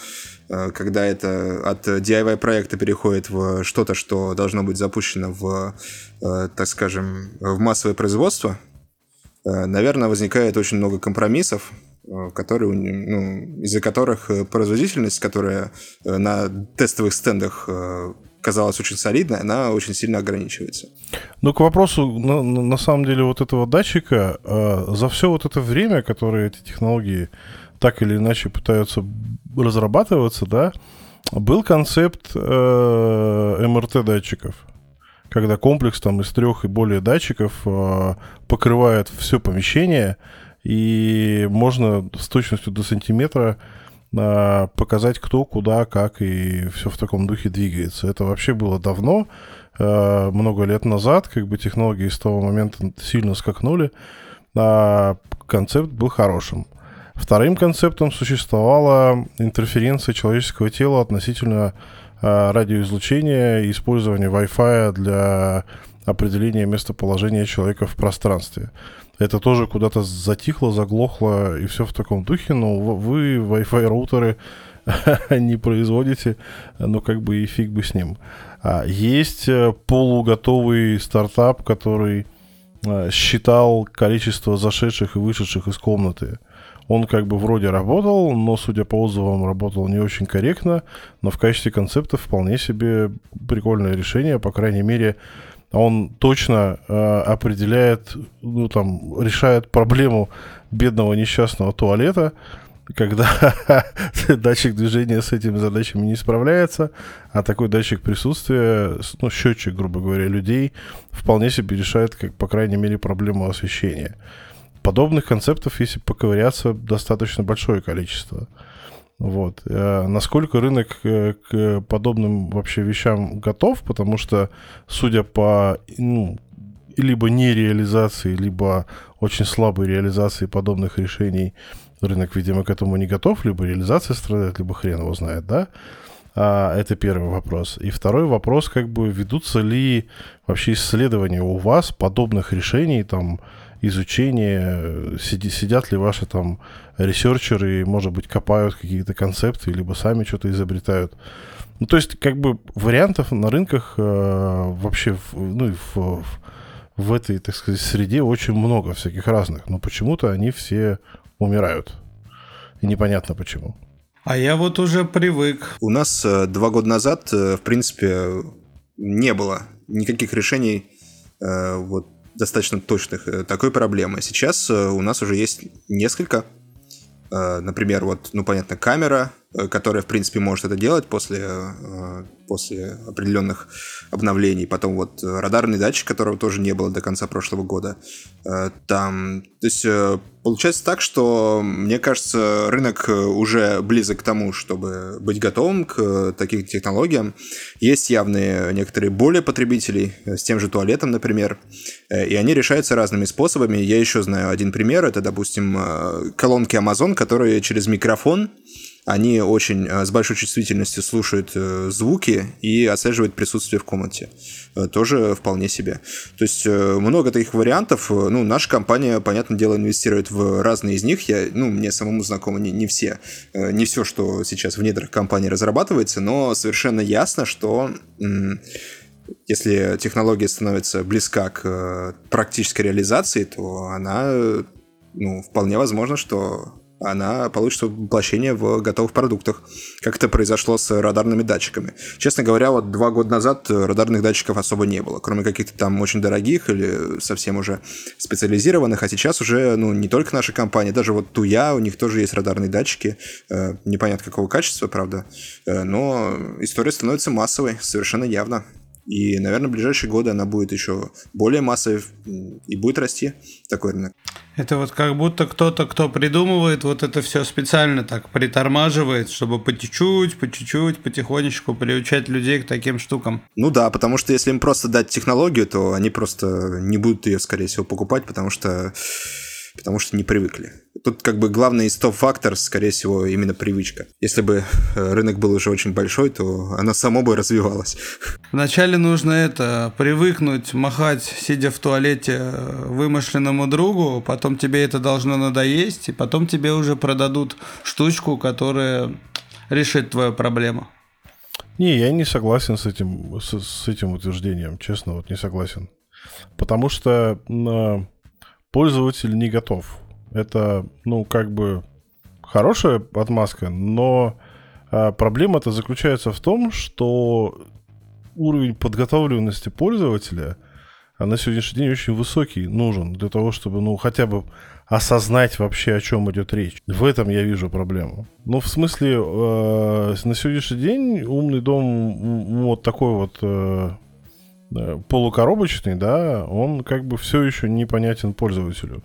S6: когда это от DIY проекта переходит в что-то, что должно быть запущено в, так скажем, в массовое производство, наверное, возникает очень много компромиссов, Э, которые, ну, из-за которых э, производительность, которая э, на тестовых стендах казалась очень солидной, она очень сильно ограничивается.
S3: Ну, к вопросу, на, на самом деле, вот этого датчика, за все вот это время, которое эти технологии так или иначе пытаются разрабатываться, да, был концепт э, МРТ-датчиков, когда комплекс там из трех и более датчиков э, покрывает все помещение, и можно с точностью до сантиметра а, показать, кто, куда, как и все в таком духе двигается. Это вообще было давно, а, много лет назад, как бы технологии с того момента сильно скакнули, а концепт был хорошим. Вторым концептом существовала интерференция человеческого тела относительно а, радиоизлучения и использования Wi-Fi для определения местоположения человека в пространстве это тоже куда-то затихло, заглохло и все в таком духе, но вы Wi-Fi роутеры не производите, ну как бы и фиг бы с ним. А есть э, полуготовый стартап, который э, считал количество зашедших и вышедших из комнаты. Он как бы вроде работал, но, судя по отзывам, работал не очень корректно, но в качестве концепта вполне себе прикольное решение, по крайней мере, он точно э, определяет, ну там, решает проблему бедного несчастного туалета, когда датчик движения с этими задачами не справляется, а такой датчик присутствия, ну, счетчик, грубо говоря, людей, вполне себе решает, как, по крайней мере, проблему освещения. Подобных концептов, если поковыряться, достаточно большое количество. Вот. Э, насколько рынок э, к подобным вообще вещам готов, потому что, судя по ну, либо нереализации, либо очень слабой реализации подобных решений, рынок, видимо, к этому не готов, либо реализация страдает, либо хрен его знает, да? А, это первый вопрос. И второй вопрос, как бы ведутся ли вообще исследования у вас подобных решений, там, изучение, сиди, сидят ли ваши там ресерчеры, может быть, копают какие-то концепты, либо сами что-то изобретают. Ну, то есть, как бы вариантов на рынках э, вообще, в, ну, в, в, в этой, так сказать, среде очень много всяких разных, но почему-то они все умирают. И непонятно почему.
S2: А я вот уже привык.
S6: У нас э, два года назад, э, в принципе, не было никаких решений э, вот достаточно точных э, такой проблемы. Сейчас э, у нас уже есть несколько. Э, например, вот, ну, понятно, камера, которая, в принципе, может это делать после, э, после определенных обновлений. Потом вот радарный датчик, которого тоже не было до конца прошлого года. Там, то есть получается так, что, мне кажется, рынок уже близок к тому, чтобы быть готовым к таким технологиям. Есть явные некоторые боли потребителей с тем же туалетом, например, и они решаются разными способами. Я еще знаю один пример, это, допустим, колонки Amazon, которые через микрофон они очень э, с большой чувствительностью слушают э, звуки и отслеживают присутствие в комнате. Э, тоже вполне себе. То есть много таких вариантов. Ну, наша компания, понятное дело, инвестирует в разные из них. Я, ну, мне самому знакомы не, не все, не все, что сейчас в недрах компании разрабатывается, но совершенно ясно, что если технология становится близка к практической реализации, то она, ну, вполне возможно, что она получит воплощение в готовых продуктах, как это произошло с радарными датчиками. Честно говоря, вот два года назад радарных датчиков особо не было, кроме каких-то там очень дорогих или совсем уже специализированных, а сейчас уже, ну, не только наша компания, даже вот Туя, у них тоже есть радарные датчики, э, непонятно какого качества, правда, э, но история становится массовой, совершенно явно. И, наверное, в ближайшие годы она будет еще более массовой и будет расти такой рынок.
S2: Это вот как будто кто-то, кто придумывает вот это все специально так притормаживает, чтобы по чуть-чуть, по чуть-чуть, потихонечку приучать людей к таким штукам.
S6: Ну да, потому что если им просто дать технологию, то они просто не будут ее, скорее всего, покупать, потому что потому что не привыкли. Тут как бы главный стоп-фактор, скорее всего, именно привычка. Если бы э, рынок был уже очень большой, то оно само бы развивалось.
S2: Вначале нужно это, привыкнуть махать, сидя в туалете э, вымышленному другу, потом тебе это должно надоесть, и потом тебе уже продадут штучку, которая решит твою проблему.
S3: Не, я не согласен с этим, с, с этим утверждением, честно, вот не согласен. Потому что пользователь не готов. Это, ну, как бы хорошая отмазка, но а, проблема-то заключается в том, что уровень подготовленности пользователя а на сегодняшний день очень высокий нужен для того, чтобы, ну, хотя бы осознать вообще, о чем идет речь. В этом я вижу проблему. Ну, в смысле, э, на сегодняшний день умный дом вот такой вот э, полукоробочный, да, он как бы все еще непонятен пользователю.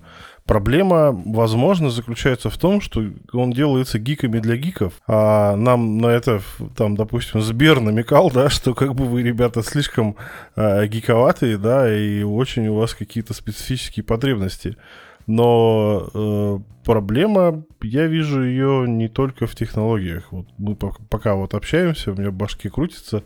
S3: Проблема, возможно, заключается в том, что он делается гиками для гиков, а нам на это, там, допустим, Сбер намекал, да, что как бы вы, ребята, слишком э, гиковатые, да, и очень у вас какие-то специфические потребности. Но э, проблема, я вижу ее не только в технологиях. Вот мы пока вот общаемся, у меня в башке крутится,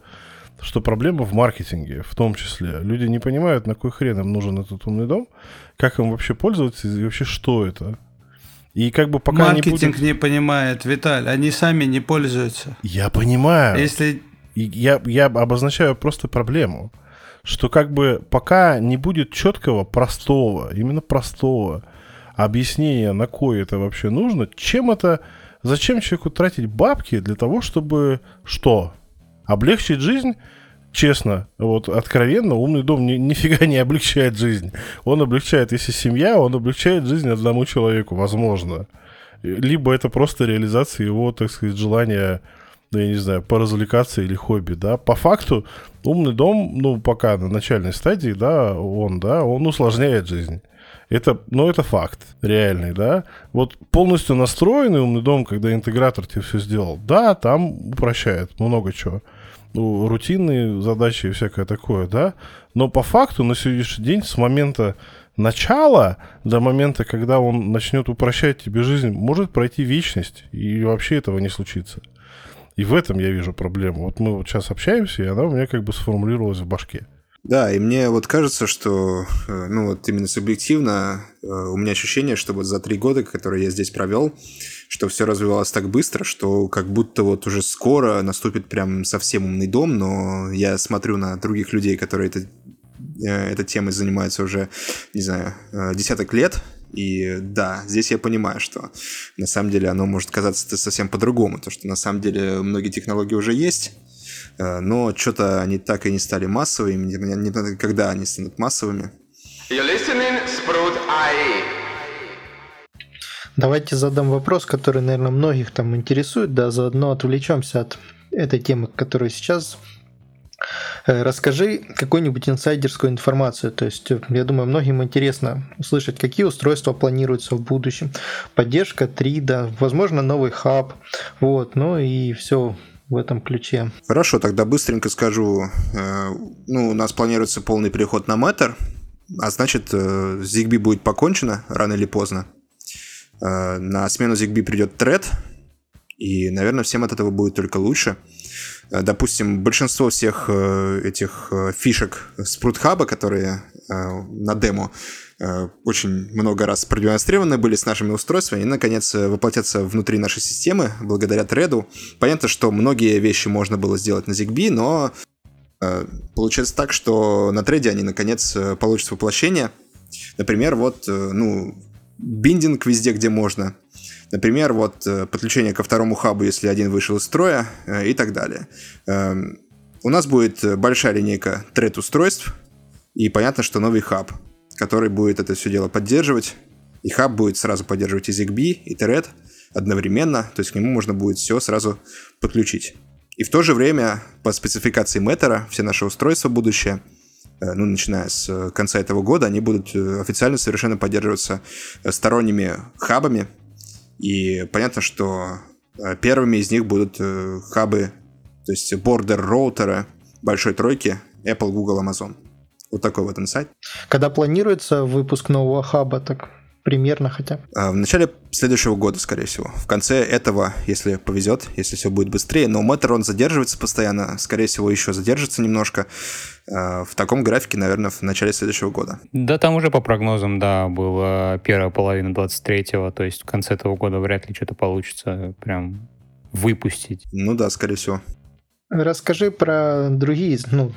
S3: что проблема в маркетинге в том числе. Люди не понимают, на какой хрен им нужен этот умный дом, как им вообще пользоваться и вообще что это. И как бы пока
S2: Маркетинг
S3: не, будет...
S2: не понимает, Виталь, они сами не пользуются.
S3: Я понимаю.
S2: Если...
S3: Я, я обозначаю просто проблему, что как бы пока не будет четкого, простого, именно простого объяснения, на кое это вообще нужно, чем это, зачем человеку тратить бабки для того, чтобы что? Облегчить жизнь, честно, вот откровенно, умный дом ни, нифига не облегчает жизнь. Он облегчает, если семья, он облегчает жизнь одному человеку, возможно. Либо это просто реализация его, так сказать, желания, ну, я не знаю, поразвлекаться или хобби, да. По факту, умный дом, ну, пока на начальной стадии, да, он, да, он усложняет жизнь. Это, ну, это факт реальный, да. Вот полностью настроенный умный дом, когда интегратор тебе все сделал, да, там упрощает много чего ну, рутинные задачи и всякое такое, да, но по факту на сегодняшний день с момента начала до момента, когда он начнет упрощать тебе жизнь, может пройти вечность, и вообще этого не случится. И в этом я вижу проблему. Вот мы вот сейчас общаемся, и она у меня как бы сформулировалась в башке.
S6: Да, и мне вот кажется, что, э, ну вот именно субъективно, э, у меня ощущение, что вот за три года, которые я здесь провел, что все развивалось так быстро, что как будто вот уже скоро наступит прям совсем умный дом, но я смотрю на других людей, которые это, э, этой темой занимаются уже, не знаю, десяток лет, и да, здесь я понимаю, что на самом деле оно может казаться совсем по-другому, то что на самом деле многие технологии уже есть, но что-то они так и не стали массовыми, никогда они станут массовыми. You're listening, Sprout IE.
S5: Давайте задам вопрос, который, наверное, многих там интересует, да, заодно отвлечемся от этой темы, которую сейчас Э, расскажи какую-нибудь инсайдерскую информацию. То есть, э, я думаю, многим интересно услышать, какие устройства планируются в будущем. Поддержка 3D, возможно, новый хаб. Вот, ну и все в этом ключе.
S6: Хорошо, тогда быстренько скажу. Э, ну, у нас планируется полный переход на Matter, а значит, ZigBee будет покончено рано или поздно. На смену ZigBee придет Thread, и, наверное, всем от этого будет только лучше. Э, допустим, большинство всех э, этих э, фишек Спрутхаба, которые на демо очень много раз продемонстрированы были с нашими устройствами, и, наконец, воплотятся внутри нашей системы благодаря треду. Понятно, что многие вещи можно было сделать на ZigBee, но получается так, что на треде они, наконец, получат воплощение. Например, вот, ну, биндинг везде, где можно. Например, вот э, подключение ко второму хабу, если один вышел из строя э, и так далее. Эм, у нас будет большая линейка тред-устройств, и понятно, что новый хаб, который будет это все дело поддерживать. И хаб будет сразу поддерживать и ZigBee, и Thread одновременно, то есть к нему можно будет все сразу подключить. И в то же время по спецификации Matter все наши устройства будущее, э, ну, начиная с конца этого года, они будут официально совершенно поддерживаться сторонними хабами, и понятно, что э, первыми из них будут э, хабы, то есть бордер роутеры большой тройки Apple, Google, Amazon. Вот такой вот инсайт.
S5: Когда планируется выпуск нового хаба, так примерно хотя?
S6: А, в начале следующего года, скорее всего. В конце этого, если повезет, если все будет быстрее. Но Matter, он задерживается постоянно. Скорее всего, еще задержится немножко. А, в таком графике, наверное, в начале следующего года.
S4: Да, там уже по прогнозам, да, была первая половина 23-го. То есть в конце этого года вряд ли что-то получится прям выпустить.
S6: Ну да, скорее всего.
S5: Расскажи про другие, ну,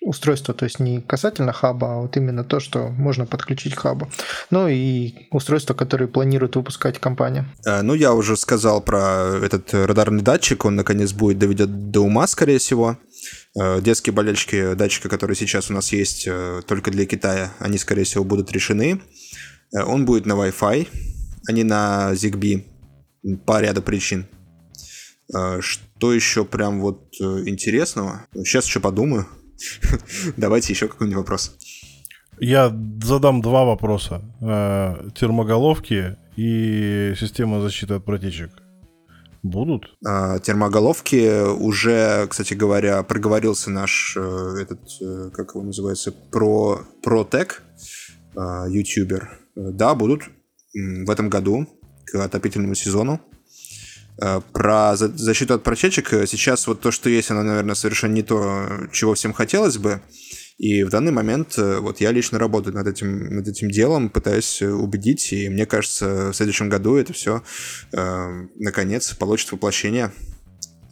S5: устройство, то есть не касательно хаба, а вот именно то, что можно подключить к хабу. Ну и устройства, которые планирует выпускать компания.
S6: А, ну, я уже сказал про этот радарный датчик, он наконец будет доведен до ума, скорее всего. А, детские болельщики датчика, которые сейчас у нас есть э, только для Китая, они, скорее всего, будут решены. Э, он будет на Wi-Fi, а не на ZigBee по ряду причин. Что еще прям вот э, интересного? Сейчас еще подумаю. Давайте еще какой-нибудь вопрос.
S3: Я задам два вопроса. Э, термоголовки и система защиты от протечек. Будут?
S6: А, термоголовки уже, кстати говоря, проговорился наш э, этот, э, как его называется, про Протек, ютубер. Да, будут в этом году к отопительному сезону. Э, про защиту от протечек э, сейчас вот то, что есть, оно, наверное, совершенно не то, чего всем хотелось бы. И в данный момент э, вот я лично работаю над этим, над этим делом, пытаюсь убедить, и мне кажется, в следующем году это все э, наконец получит воплощение.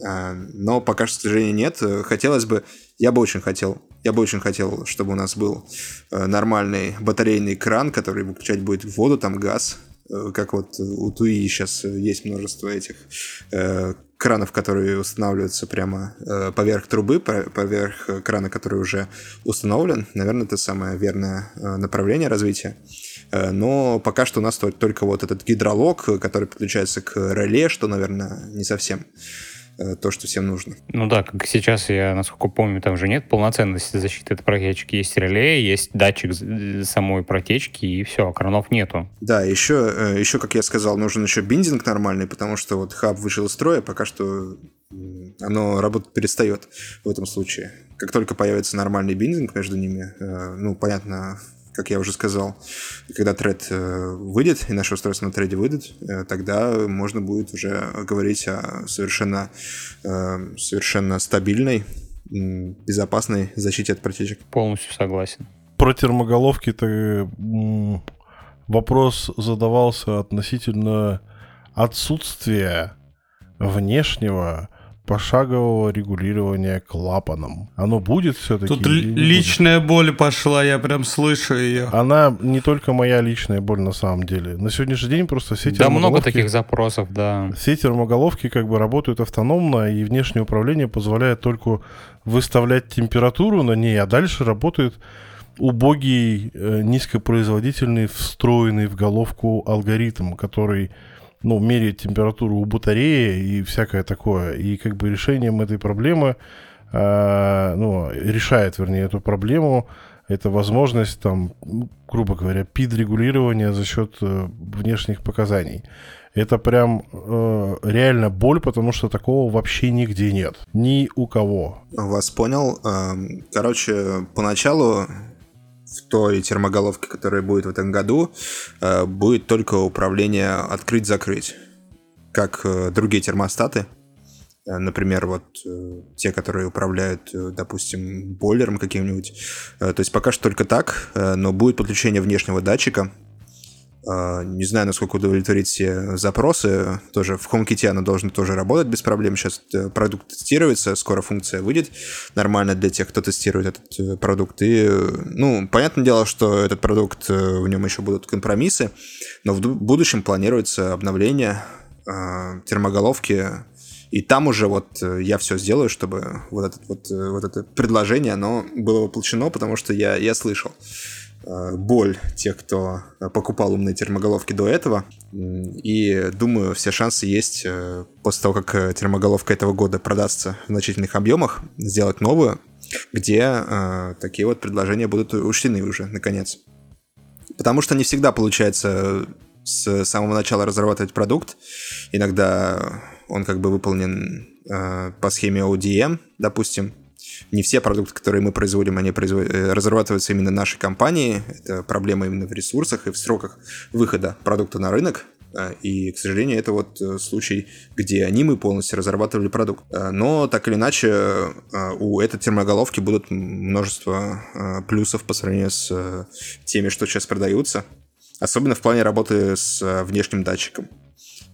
S6: Э, но пока что, к сожалению, нет. Хотелось бы, я бы очень хотел, я бы очень хотел, чтобы у нас был нормальный батарейный кран, который выключать будет воду, там газ, как вот у Туи сейчас есть множество этих э, кранов, которые устанавливаются прямо э, поверх трубы, поверх крана, который уже установлен. Наверное, это самое верное э, направление развития. Э, но пока что у нас только вот этот гидролог, который подключается к реле, что, наверное, не совсем Э, то, что всем нужно.
S4: Ну да, как сейчас, я, насколько помню, там же нет полноценности защиты от протечки. Есть реле, есть датчик самой протечки, и все, кранов нету.
S6: Да, еще, э, еще, как я сказал, нужен еще биндинг нормальный, потому что вот хаб вышел из строя, пока что оно работать перестает в этом случае. Как только появится нормальный биндинг между ними, э, ну, понятно, как я уже сказал, когда тред э, выйдет, и наше устройство на треде выйдет, э, тогда можно будет уже говорить о совершенно, э, совершенно стабильной, безопасной защите от протечек.
S4: Полностью согласен.
S3: Про термоголовки ты вопрос задавался относительно отсутствия внешнего пошагового регулирования клапаном. Оно будет все-таки?
S2: Тут личная будет? боль пошла, я прям слышу ее.
S3: Она не только моя личная боль на самом деле. На сегодняшний день просто все
S4: Да много таких запросов, да.
S3: Все термоголовки как бы работают автономно, и внешнее управление позволяет только выставлять температуру на ней, а дальше работает убогий, э, низкопроизводительный, встроенный в головку алгоритм, который ну, меряет температуру у батареи и всякое такое. И как бы решением этой проблемы, э, ну, решает, вернее, эту проблему, это возможность, там, грубо говоря, пид-регулирования за счет э, внешних показаний. Это прям э, реально боль, потому что такого вообще нигде нет. Ни у кого.
S6: Вас понял. Эм, короче, поначалу в той термоголовке, которая будет в этом году, э, будет только управление открыть-закрыть, как э, другие термостаты. Э, например, вот те, которые управляют, допустим, бойлером каким-нибудь. То есть пока что только так, но будет подключение внешнего датчика, не знаю, насколько удовлетворить все запросы. Тоже в HomeKit оно должно тоже работать без проблем. Сейчас э, продукт тестируется, скоро функция выйдет нормально для тех, кто тестирует этот э, продукт. И, ну, понятное дело, что этот продукт, э, в нем еще будут компромиссы, но в будущем планируется обновление термоголовки и там уже вот я все сделаю, чтобы вот, этот, вот, вот это предложение, оно было воплощено, потому что я, я слышал. Э, боль тех, кто покупал умные термоголовки до этого. И думаю, все шансы есть э, после того, как э, термоголовка этого года продастся в значительных объемах, сделать новую, где такие вот предложения будут учтены уже, наконец. Потому что не всегда получается с самого начала разрабатывать продукт. Иногда он как бы выполнен по схеме ODM, допустим, не все продукты, которые мы производим, они производ... Э, разрабатываются именно нашей компанией. Это проблема именно в ресурсах и в сроках выхода продукта на рынок. Э, и, к сожалению, это вот э, случай, где они мы полностью разрабатывали продукт. Но так или иначе, у этой термоголовки будут множество плюсов по сравнению с теми, что сейчас продаются. Особенно в плане работы с внешним датчиком.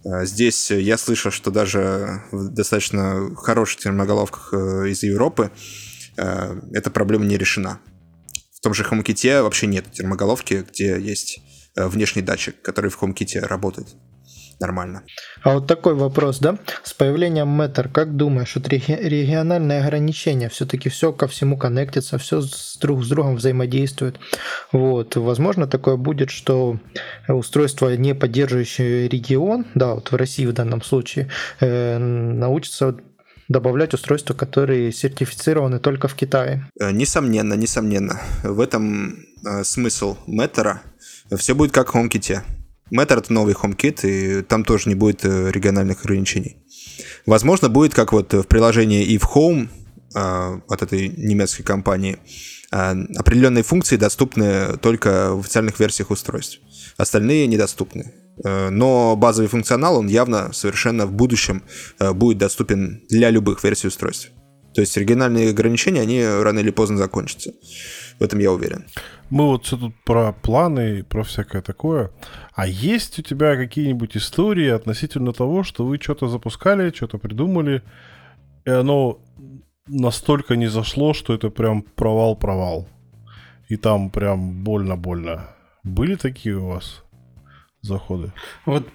S6: Здесь я слышал, что даже в достаточно хороших термоголовках из Европы Э, эта проблема не решена. В том же HomeKit вообще нет термоголовки, где есть э, внешний датчик, который в HomeKit работает нормально.
S5: А вот такой вопрос, да? С появлением Matter, как думаешь, вот региональные ограничения, все-таки все ко всему коннектится, все с друг с другом взаимодействует. Вот, возможно, такое будет, что устройство, не поддерживающее регион, да, вот в России в данном случае, э, научится добавлять устройства, которые сертифицированы только в Китае.
S6: Э, несомненно, несомненно. В этом э, смысл Matter. Все будет как в HomeKit. Matter это новый HomeKit, и там тоже не будет э, региональных ограничений. Возможно, будет как вот в приложении If Home э, от этой немецкой компании. Э, определенные функции доступны только в официальных версиях устройств. Остальные недоступны. Но базовый функционал, он явно совершенно в будущем будет доступен для любых версий устройств. То есть региональные ограничения, они рано или поздно закончатся. В этом я уверен.
S3: Мы вот все тут про планы, про всякое такое. А есть у тебя какие-нибудь истории относительно того, что вы что-то запускали, что-то придумали, и оно настолько не зашло, что это прям провал-провал. И там прям больно-больно. Были такие у вас? заходы.
S2: Вот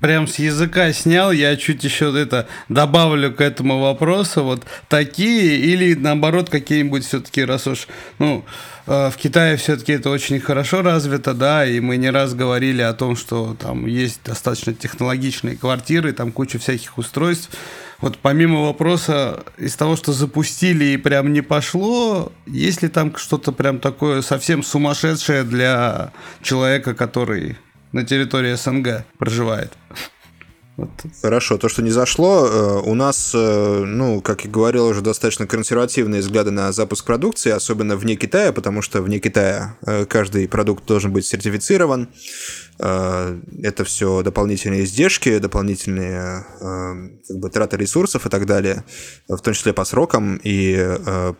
S2: прям с языка снял, я чуть еще это добавлю к этому вопросу, вот такие или наоборот какие-нибудь все-таки, раз уж, ну, э, в Китае все-таки это очень хорошо развито, да, и мы не раз говорили о том, что там есть достаточно технологичные квартиры, там куча всяких устройств. Вот помимо вопроса из того, что запустили и прям не пошло, есть ли там что-то прям такое совсем сумасшедшее для человека, который на территории СНГ проживает.
S6: Вот. Хорошо, то, что не зашло, э, у нас, э, ну, как я говорил, уже достаточно консервативные взгляды на запуск продукции, особенно вне Китая, потому что вне Китая э, каждый продукт должен быть сертифицирован. Это все дополнительные издержки, дополнительные как бы, траты ресурсов и так далее, в том числе по срокам. И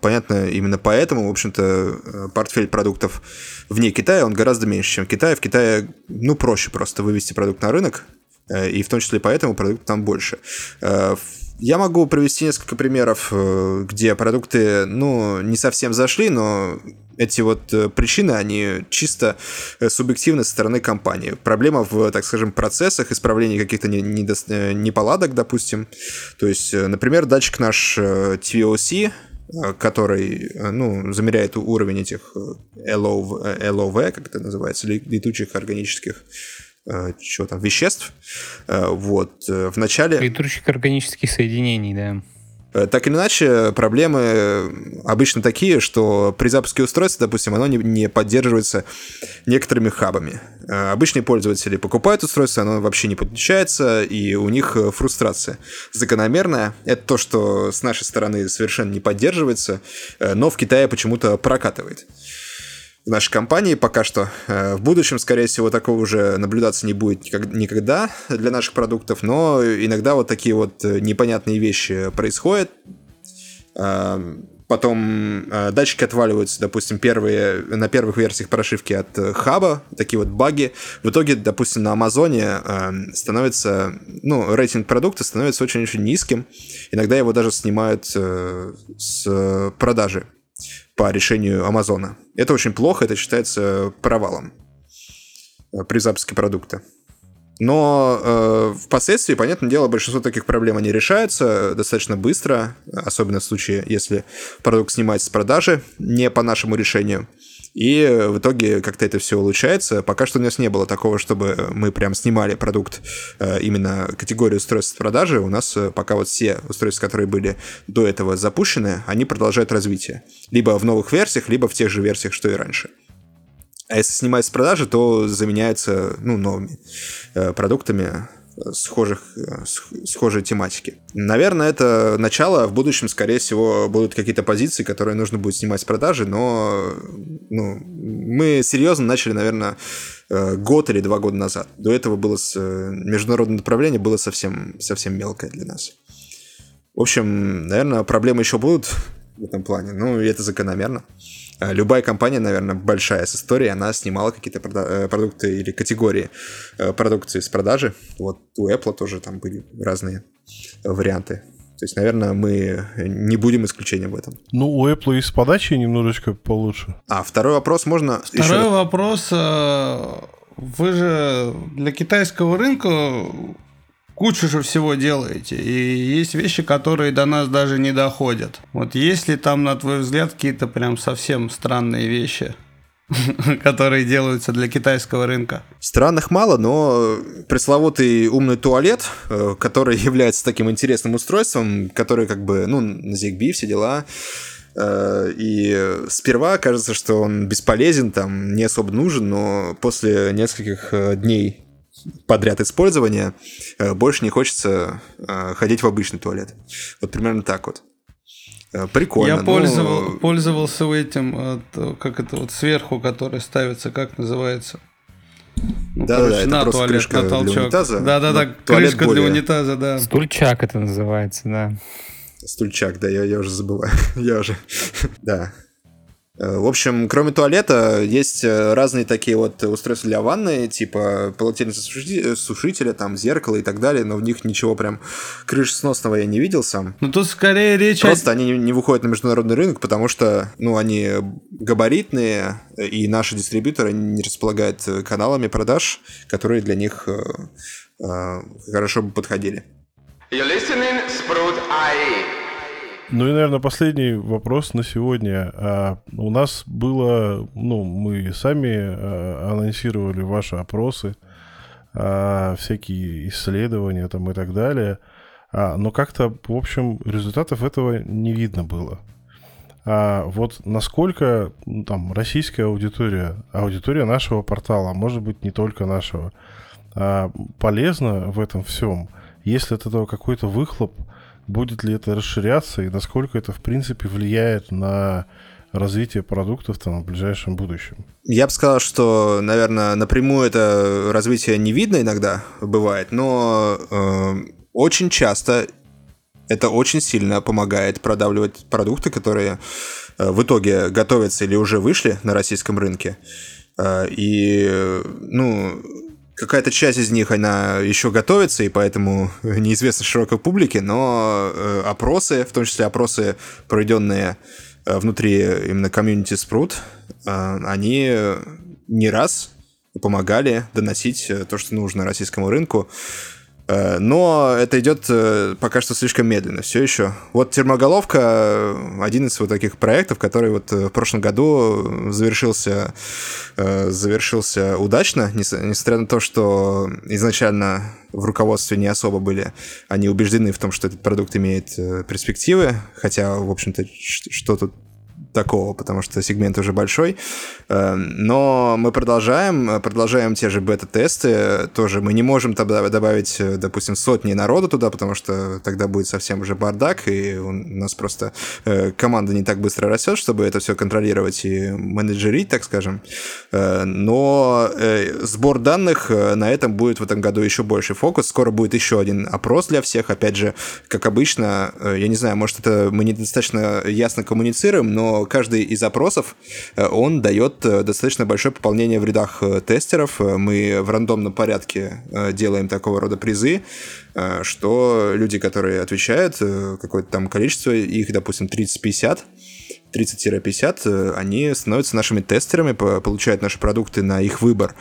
S6: понятно, именно поэтому, в общем-то, портфель продуктов вне Китая, он гораздо меньше, чем в Китае. В Китае, ну, проще просто вывести продукт на рынок, и в том числе поэтому продукт там больше. Э, я могу привести несколько примеров, э, где продукты, ну, не совсем зашли, но эти вот причины, они чисто субъективны со стороны компании. Проблема в, так скажем, процессах исправления каких-то неполадок, допустим. То есть, например, датчик наш TVOC, э, который ну, замеряет уровень этих LOV, LOV, как это называется, летучих органических чего там, веществ. Вот. В начале...
S4: Летучих органических соединений, да.
S6: Э, так или иначе, проблемы обычно такие, что при запуске устройства, допустим, оно не, не поддерживается некоторыми хабами. Э, обычные пользователи покупают устройство, оно вообще не подключается, и у них э, фрустрация закономерная. Это то, что с нашей стороны совершенно не поддерживается, но в Китае почему-то прокатывает в нашей компании пока что. Э, в будущем, скорее всего, такого уже наблюдаться не будет никогда для наших продуктов, но иногда вот такие вот э, непонятные вещи происходят. Э, потом датчики отваливаются, допустим, первые, на первых версиях прошивки от хаба, такие вот баги. В итоге, допустим, на Амазоне становится, ну, рейтинг продукта становится очень-очень низким. Иногда его даже снимают с продажи по решению Амазона. Это очень плохо, это считается провалом э, при запуске продукта. Но э, впоследствии, понятное дело, большинство таких проблем они решаются достаточно быстро, особенно в случае, если продукт снимается с продажи не по нашему решению. И в итоге как-то это все улучшается. Пока что у нас не было такого, чтобы мы прям снимали продукт э, именно категорию устройств продажи. У нас э, пока вот все устройства, которые были до этого запущены, они продолжают развитие. Либо в новых версиях, либо в тех же версиях, что и раньше. А если снимать с продажи, то заменяются ну, новыми э, продуктами схожих, схожей тематики. Наверное, это начало. В будущем, скорее всего, будут какие-то позиции, которые нужно будет снимать с продажи, но ну, мы серьезно начали, наверное, э, год или два года назад. До этого было с, э, международное направление было совсем, совсем мелкое для нас. В общем, наверное, проблемы еще будут в этом плане, ну, и это закономерно. Э, любая компания, наверное, большая с историей, она снимала какие-то прода- продукты или категории продукции с продажи. Вот у Apple тоже там были разные варианты. То есть, наверное, мы не будем исключением в этом.
S3: Ну, у Apple и с подачей немножечко получше.
S6: А, второй вопрос можно...
S2: Второй еще... вопрос. Э, вы же для китайского рынка кучу же всего делаете. И есть вещи, которые до нас даже не доходят. Вот есть ли там, на твой взгляд, какие-то прям совсем странные вещи? которые делаются для китайского рынка.
S6: Странных мало, но пресловутый умный туалет, э, который является таким интересным устройством, который как бы, ну, на ZigBee все дела, э, и сперва кажется, что он бесполезен, там не особо нужен, но после нескольких э, дней подряд использования больше не хочется ходить в обычный туалет. Вот примерно так вот. Э, прикольно.
S2: Я пользовал, но... пользовался этим, как это вот сверху, который ставится, как называется?
S6: Ну, да, короче, да,
S2: на
S6: это туалет, на толчок. Для унитаза,
S2: да, да, да, крышка более... для унитаза, да.
S4: Стульчак это называется, да.
S6: Стульчак, да, я, я уже забываю. я уже, да. Э, в общем, кроме туалета, есть э, разные такие вот устройства для ванны, типа полотенца сушителя, там, зеркало и так далее, но в них ничего прям крышесносного я не видел сам.
S2: Ну, тут скорее речь...
S6: Просто о... они не выходят на международный рынок, потому что, ну, они габаритные, и наши дистрибьюторы не располагают каналами продаж, которые для них э, э, хорошо бы подходили. You're listening, Sprout IE.
S3: Ну и, наверное, последний вопрос на сегодня. А, у нас было, ну, мы сами а, анонсировали ваши опросы, а, всякие исследования там и так далее, а, но как-то, в общем, результатов этого не видно было. А вот насколько ну, там российская аудитория, аудитория нашего портала, может быть, не только нашего, а, полезна в этом всем, если от этого какой-то выхлоп, будет ли это расширяться и насколько это, в принципе, влияет на развитие продуктов там, в ближайшем будущем?
S6: Я бы сказал, что, наверное, напрямую это развитие не видно иногда, бывает, но э, очень часто это очень сильно помогает продавливать продукты, которые э, в итоге готовятся или уже вышли на российском рынке. Э, и, ну, какая-то часть из них, она еще готовится, и поэтому неизвестна широкой публике, но э, опросы, в том числе опросы, проведенные э, внутри именно комьюнити Sprout, э, они не раз помогали доносить то, что нужно российскому рынку. Э, но это идет э, пока что слишком медленно все еще. Вот термоголовка э, один из вот таких проектов, который вот в прошлом году завершился, завершился удачно, несмотря на то, что изначально в руководстве не особо были они убеждены в том, что этот продукт имеет перспективы, хотя, в общем-то, что тут такого, потому что сегмент уже большой. Эм, но мы продолжаем, продолжаем те же бета-тесты. Тоже мы не можем тогда добавить, э, допустим, сотни народу туда, потому что тогда будет совсем уже бардак, и у нас просто э, команда не так быстро растет, чтобы это все контролировать и менеджерить, так скажем. Э, но сбор данных на этом будет в этом году еще больше фокус. Скоро будет еще один опрос для всех. Опять же, как обычно, я не знаю, может, это мы недостаточно ясно коммуницируем, но каждый из запросов, э, он дает э, достаточно большое пополнение в рядах э, тестеров. Мы в рандомном порядке делаем такого рода призы, что люди, которые отвечают, какое-то там количество, их, допустим, 30-50, 30-50, они становятся нашими тестерами, получают наши продукты на их выбор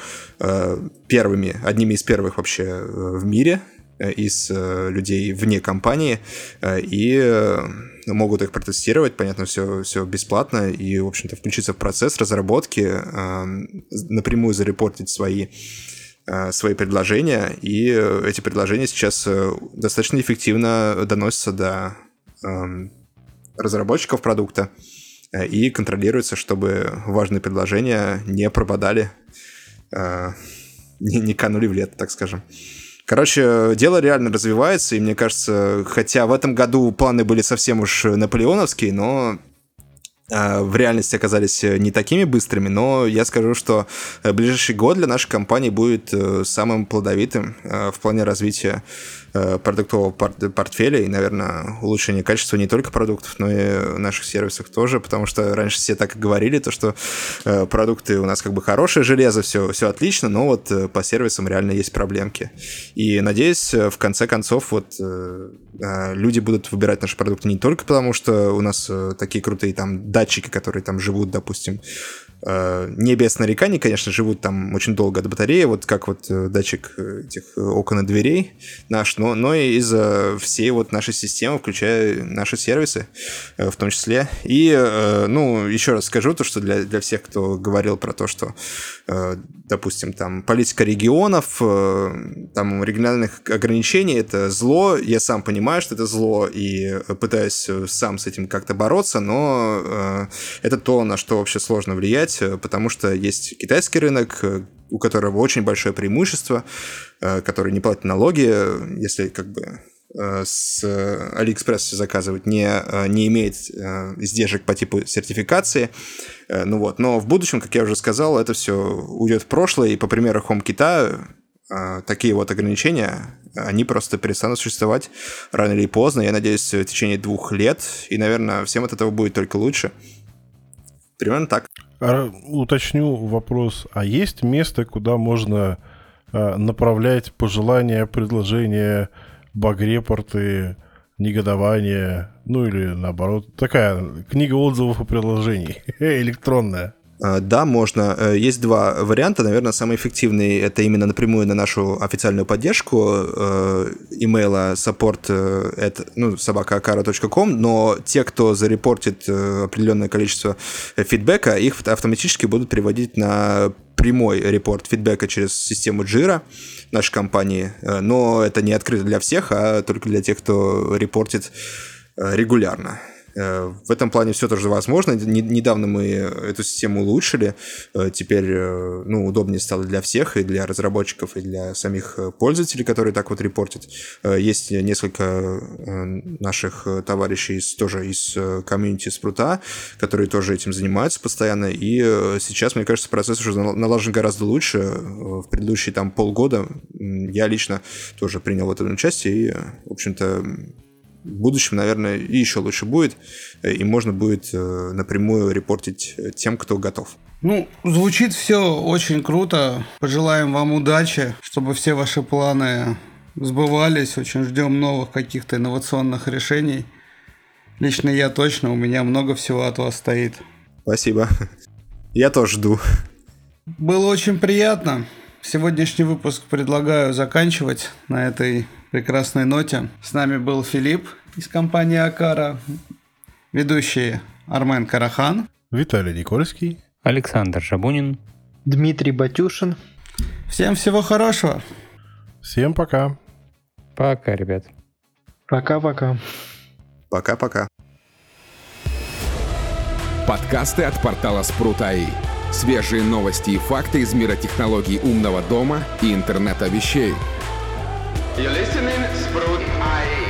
S6: первыми, одними из первых вообще в мире из людей вне компании. И могут их протестировать, понятно, все, все бесплатно, и, в общем-то, включиться в процесс разработки, э, напрямую зарепортить свои э, свои предложения, и эти предложения сейчас э, достаточно эффективно доносятся до э, разработчиков продукта э, и контролируется, чтобы важные предложения не пропадали, не, не канули в лето, так скажем. Короче, дело реально развивается, и мне кажется, хотя в этом году планы были совсем уж наполеоновские, но а, в реальности оказались не такими быстрыми, но я скажу, что ближайший год для нашей компании будет э, самым плодовитым э, в плане развития Э, продуктового портфеля и, наверное, улучшение качества не только продуктов, но и наших сервисов тоже, потому что раньше все так и говорили, то, что э, продукты у нас как бы хорошее железо, все, все отлично, но вот э, по сервисам реально есть проблемки. И надеюсь, в конце концов, вот люди будут выбирать наши продукты не только потому, что у нас такие крутые там датчики, которые там живут, допустим, Э, не без нареканий, конечно, живут там очень долго от батареи, вот как вот э, датчик э, этих окон и дверей наш, но, но и из-за всей вот нашей системы, включая наши сервисы в том числе. И, ну, еще раз скажу то, что для, для всех, кто говорил про то, что, допустим, там политика регионов, там региональных ограничений — это зло, я сам понимаю, что это зло, и пытаюсь сам с этим как-то бороться, но это то, на что вообще сложно влиять, брать, э, потому что есть китайский рынок, э, у которого очень большое преимущество, э, который не платит налоги, если как бы с Алиэкспресс заказывать, не, не имеет издержек по типу сертификации. Ну вот. Но в будущем, как я уже сказал, это все уйдет в прошлое, и по примеру HomeKit такие вот ограничения, они просто перестанут существовать рано или поздно, я надеюсь, в течение двух лет, и, наверное, всем от этого будет только лучше. Примерно так.
S3: А, уточню вопрос. А есть место, куда можно а, направлять пожелания, предложения, багрепорты, негодования, ну или наоборот, такая книга отзывов и предложений, электронная?
S6: А, да, можно. Э, есть два варианта. Наверное, самый эффективный это именно напрямую на нашу официальную поддержку э, имейла support at, ну, собакаакара.com, но те, кто зарепортит э, определенное количество фидбэка, их автоматически будут переводить на прямой репорт фидбэка через систему Jira нашей компании. Но это не открыто для всех, а только для тех, кто репортит регулярно. Э, в этом плане все тоже возможно. Недавно мы эту систему улучшили. Э, теперь э, ну, удобнее стало для всех, и для разработчиков, и для самих пользователей, которые так вот репортят. Есть несколько наших товарищей из, тоже из комьюнити Спрута, которые тоже этим занимаются постоянно. И сейчас, мне кажется, процесс уже налажен гораздо лучше. В предыдущие там полгода я лично тоже принял в этом участие и, в общем-то, в будущем, наверное, и еще лучше будет, э, и можно будет э, напрямую репортить э, тем, кто готов.
S2: Ну, звучит все очень круто. Пожелаем вам удачи, чтобы все ваши планы сбывались. Очень ждем новых каких-то инновационных решений. Лично я точно, у меня много всего от вас стоит.
S6: Спасибо. Я тоже жду.
S2: Было очень приятно. сегодняшний выпуск предлагаю заканчивать на этой прекрасной ноте. С нами был Филипп из компании Акара, ведущий Армен Карахан,
S3: Виталий Никольский,
S4: Александр Жабунин,
S5: Дмитрий Батюшин.
S2: Всем всего хорошего.
S3: Всем пока.
S4: Пока, ребят.
S5: Пока-пока.
S6: Пока-пока.
S1: Подкасты от портала Спрут.АИ. Свежие новости и факты из мира технологий умного дома и интернета вещей.
S7: You're listening, Sprout IE.